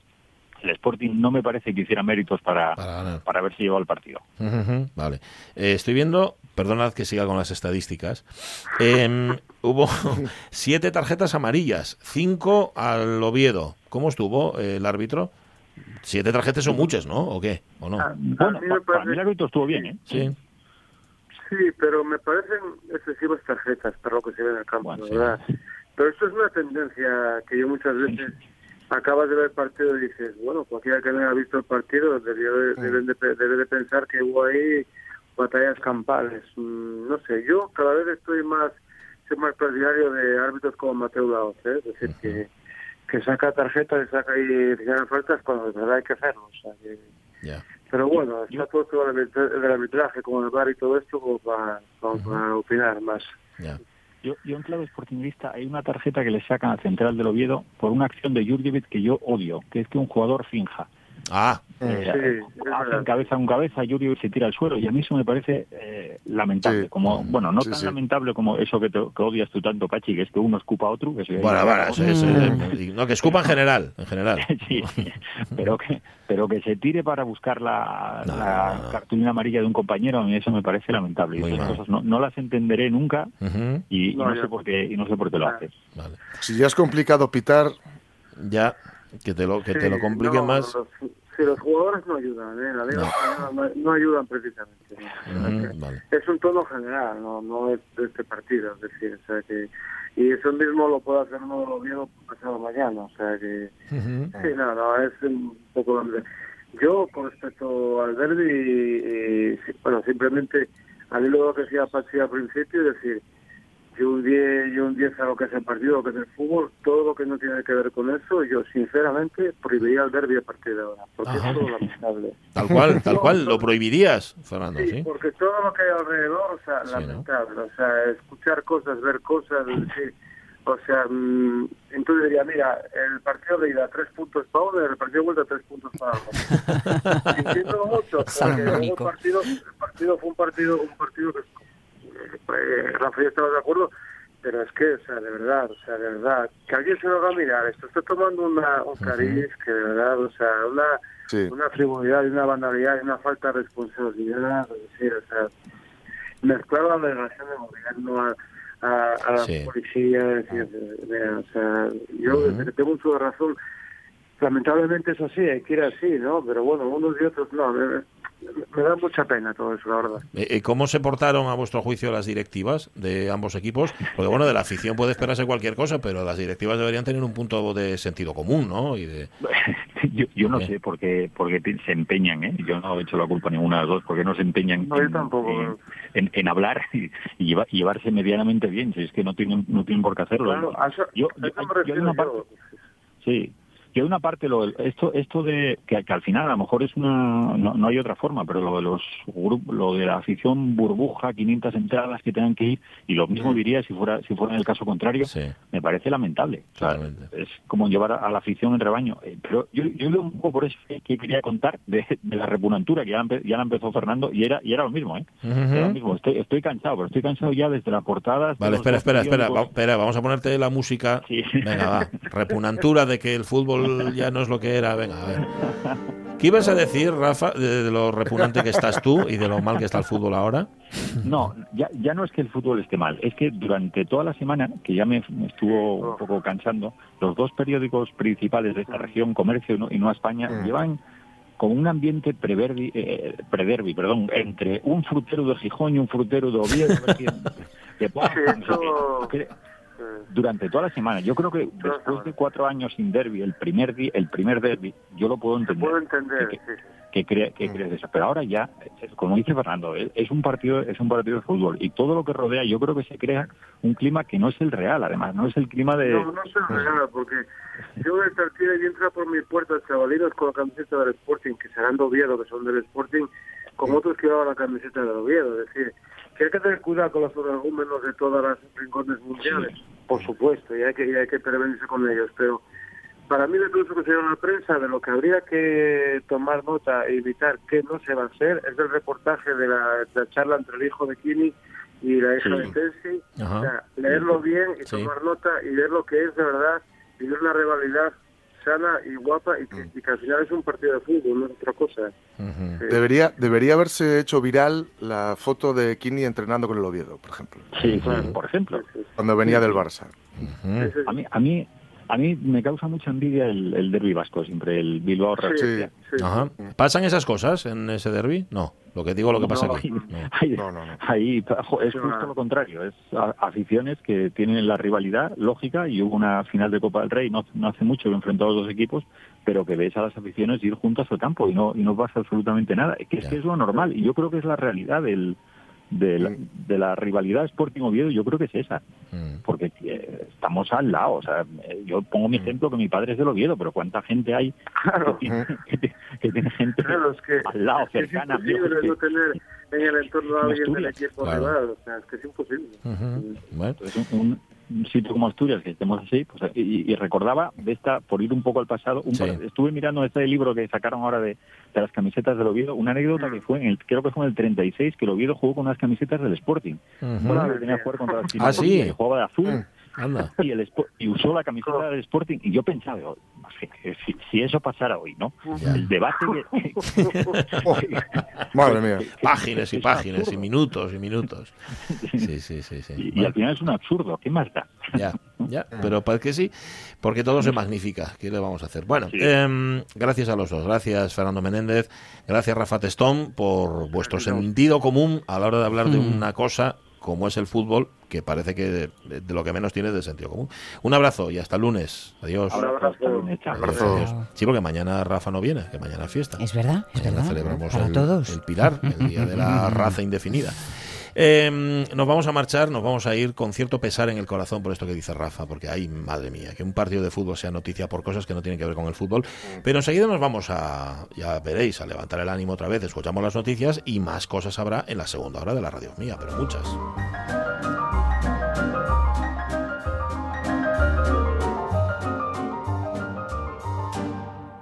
el Sporting no me parece que hiciera méritos para, para, haberse llevado el partido. vale. Eh, estoy viendo, perdonad que siga con las estadísticas, em, hubo siete tarjetas amarillas, cinco al Oviedo. ¿Cómo estuvo el árbitro? Siete tarjetas son muchas, ¿no? ¿O qué? ¿O no? Ah, bueno, para mí el árbitro estuvo bien, ¿eh? Sí. Sí, pero me parecen excesivas tarjetas para lo que se ve en el campo, ¿verdad? Pero esto es una tendencia que yo muchas veces acabas de ver el partido y dices, bueno, cualquiera que no haya visto el partido debe, debe, de, pensar que hubo ahí batallas campales. Mm, no sé, yo cada vez estoy más, soy más partidario de árbitros como Mateo Laos, ¿eh? es decir, que, que saca tarjetas y saca ahí faltas cuando de verdad hay que hacerlo. O sea, que, Pero bueno, está puesto el arbitraje como el bar y todo esto como para, para opinar más. Yo, yo en clave sportingista hay una tarjeta que le sacan al central del Oviedo por una acción de Jurjevic que yo odio, que es que un jugador finja. Ah, eh, cabeza un cabeza, Yuri se tira al suelo y a mí eso me parece eh, lamentable. Como bueno, no tan lamentable como eso que, que, odias tú tanto, Pachi, que es que uno escupa a otro. Que se bueno, bueno, no que escupa en general, en general. sí, pero que pero que se tire para buscar la, cartulina amarilla de un compañero, a mí eso me parece lamentable. Y esas cosas no, no, las entenderé nunca y, no, sé por qué y no sé por qué lo haces. Si ya es complicado pitar, ya que te lo que te lo complique más si los jugadores no ayudan, ¿eh? la Liga no. ayudan precisamente. Es un tono general, no no es de este partido, es decir, o sea que y eso mismo lo puede hacer uno de los viejos pasado mañana, o sea que sí, no, no, es un poco yo con respecto al derby, bueno, simplemente al hilo que decía Pachi al principio, es decir, yo un 10 yo un 10 a lo que es el partido, lo que es el fútbol, todo lo que no tiene que ver con eso, yo sinceramente prohibiría el derby a partir de ahora, porque es todo lamentable. Tal cual, tal cual, lo prohibirías, Fernando, sí, porque todo lo que hay alrededor, o sea, lamentable, o sea, escuchar cosas, ver cosas, decir, o sea, mm, entonces diría, mira, el partido de ida tres puntos para uno y el partido de vuelta tres puntos para otro. Entiendo mucho, porque el partido, el partido fue un partido, un partido que eh, Rafa estaba de acuerdo, pero es que, o sea, de verdad, o sea, de verdad, que alguien se lo va a mirar, esto está tomando una, un cariz que de verdad, o sea, una, una frivolidad y una banalidad y una falta de responsabilidad, es decir, o sea, mezclar la delegación de gobierno a, a, a la policía, decir, o sea, yo tengo mucho razón, lamentablemente es así, hay que ir así, ¿no? Pero bueno, unos y otros no, me da mucha pena todo eso, la verdad. Eh, eh, ¿Cómo se portaron a vuestro juicio las directivas de ambos equipos? Porque bueno, de la afición puede esperarse cualquier cosa, pero las directivas deberían tener un punto de sentido común, ¿no? Y de... yo, no sé por qué, porque se empeñan, ¿eh? Yo no he hecho la culpa a ninguna de las dos, porque no se empeñan en, hablar y, llevarse medianamente bien, si es que no tienen, no tienen por qué hacerlo. yo, sí, que una parte lo, esto esto de que, al final a lo mejor es una no, hay otra forma pero lo de los grupos lo de la afición burbuja 500 entradas que tengan que ir y lo mismo diría si fuera si fuera en el caso contrario me parece lamentable. Es como llevar a, la afición en rebaño. Eh, pero yo yo un poco por eso que quería contar de, la repunantura que ya la, ya la, empezó Fernando y era y era lo mismo eh lo mismo. Estoy, estoy cansado pero estoy cansado ya desde la portada vale espera espera espera, espera vamos a ponerte la música. Venga va. Repunantura de que el fútbol ya no es lo que era. Venga, a ver. ¿Qué ibas a decir, Rafa, de, lo repugnante que estás tú y de lo mal que está el fútbol ahora? No, ya, ya no es que el fútbol esté mal, es que durante toda la semana, que ya me, estuvo un poco cansando, los dos periódicos principales de esta región, Comercio y No España, mm. llevan con un ambiente eh, prederbi, perdón, entre un frutero de Gijón y un frutero de Oviedo. que, durante toda la semana. Yo creo que después de cuatro años sin derby, el primer el primer derby, yo lo puedo entender. Puedo entender, que crea que crea eso. Pero ahora ya, como dice Fernando, es un partido es un partido de fútbol y todo lo que rodea, yo creo que se crea un clima que no es el real, además, no es el clima de. No, no es el real, porque yo el partido y entra por mi puerta chavalinos con la camiseta del Sporting, que serán de Oviedo, que son del Sporting, como otros que llevaban la camiseta del Oviedo, es decir que hay que tener cuidado con los argumentos de todas las rincones mundiales, por supuesto, y hay que, y hay que prevenirse con ellos, pero para mí me pienso que sería una prensa de lo que habría que tomar nota e evitar que no se va a hacer es el reportaje de la, charla entre el hijo de Kini y la hija de Tensi, o sea, leerlo bien y tomar nota y ver lo que es de verdad y ver una rivalidad sana y guapa y que, al final es un partido de fútbol, no es otra cosa. Debería, debería haberse hecho viral la foto de Kini entrenando con el Oviedo, por ejemplo. Sí, por ejemplo. Cuando venía del Barça. A mí, a mí a mí me causa mucha envidia el, el derby vasco, siempre el Bilbao sí, Ajá. ¿Pasan esas cosas en ese derby? No, lo que digo, lo que pasa aquí. Ahí, ahí, es justo lo contrario, es aficiones que tienen la rivalidad lógica y hubo una final de Copa del Rey no, no hace mucho que enfrentó a los dos equipos, pero que ves a las aficiones ir juntas al campo y no y no pasa absolutamente nada. Es que, es, que es lo normal y yo creo que es la realidad del de la, de la rivalidad Sporting Oviedo yo creo que es esa mm. porque eh, estamos al lado o sea eh, yo pongo mi mm. ejemplo que mi padre es del Oviedo pero cuánta gente hay que, tiene, gente al lado cercana es imposible no tener en el entorno de alguien del equipo rival o sea es que es imposible. Bueno. un, un sitio como Asturias, que estemos así, pues, y, recordaba de esta, por ir un poco al pasado, estuve mirando este libro que sacaron ahora de, las camisetas del Oviedo, una anécdota que fue en el, creo que fue en el 36, que el Oviedo jugó con unas camisetas del Sporting. tenía que jugar contra el ah, sí. jugaba de azul. Y, el, y usó la camiseta del Sporting y yo pensaba, oh, si, eso pasara hoy, ¿no? El debate... Madre mía. Páginas y páginas y minutos y minutos. Sí, sí, sí. sí. Y, al final es un absurdo, ¿qué más da? Ya, ya, pero para que sí, porque todo se magnifica. ¿Qué le vamos a hacer? Bueno, em, gracias a los dos. Gracias, Fernando Menéndez. Gracias, Rafa Testón, por vuestro sentido común a la hora de hablar de mm. una cosa como es el fútbol, que parece que de, lo que menos tiene de sentido común. Un abrazo y hasta el lunes. Adiós. Un abrazo. Sí, porque mañana Rafa no viene, que mañana es fiesta. Es verdad, es verdad. celebramos el, todos. el Pilar, el día de la raza indefinida. Em, nos vamos a marchar, nos vamos a ir con cierto pesar en el corazón por esto que dice Rafa, porque hay, madre mía, que un partido de fútbol sea noticia por cosas que no tienen que ver con el fútbol. Pero enseguida nos vamos a, ya veréis, a levantar el ánimo otra vez, escuchamos las noticias y más cosas habrá en la segunda hora de la radio mía, pero muchas.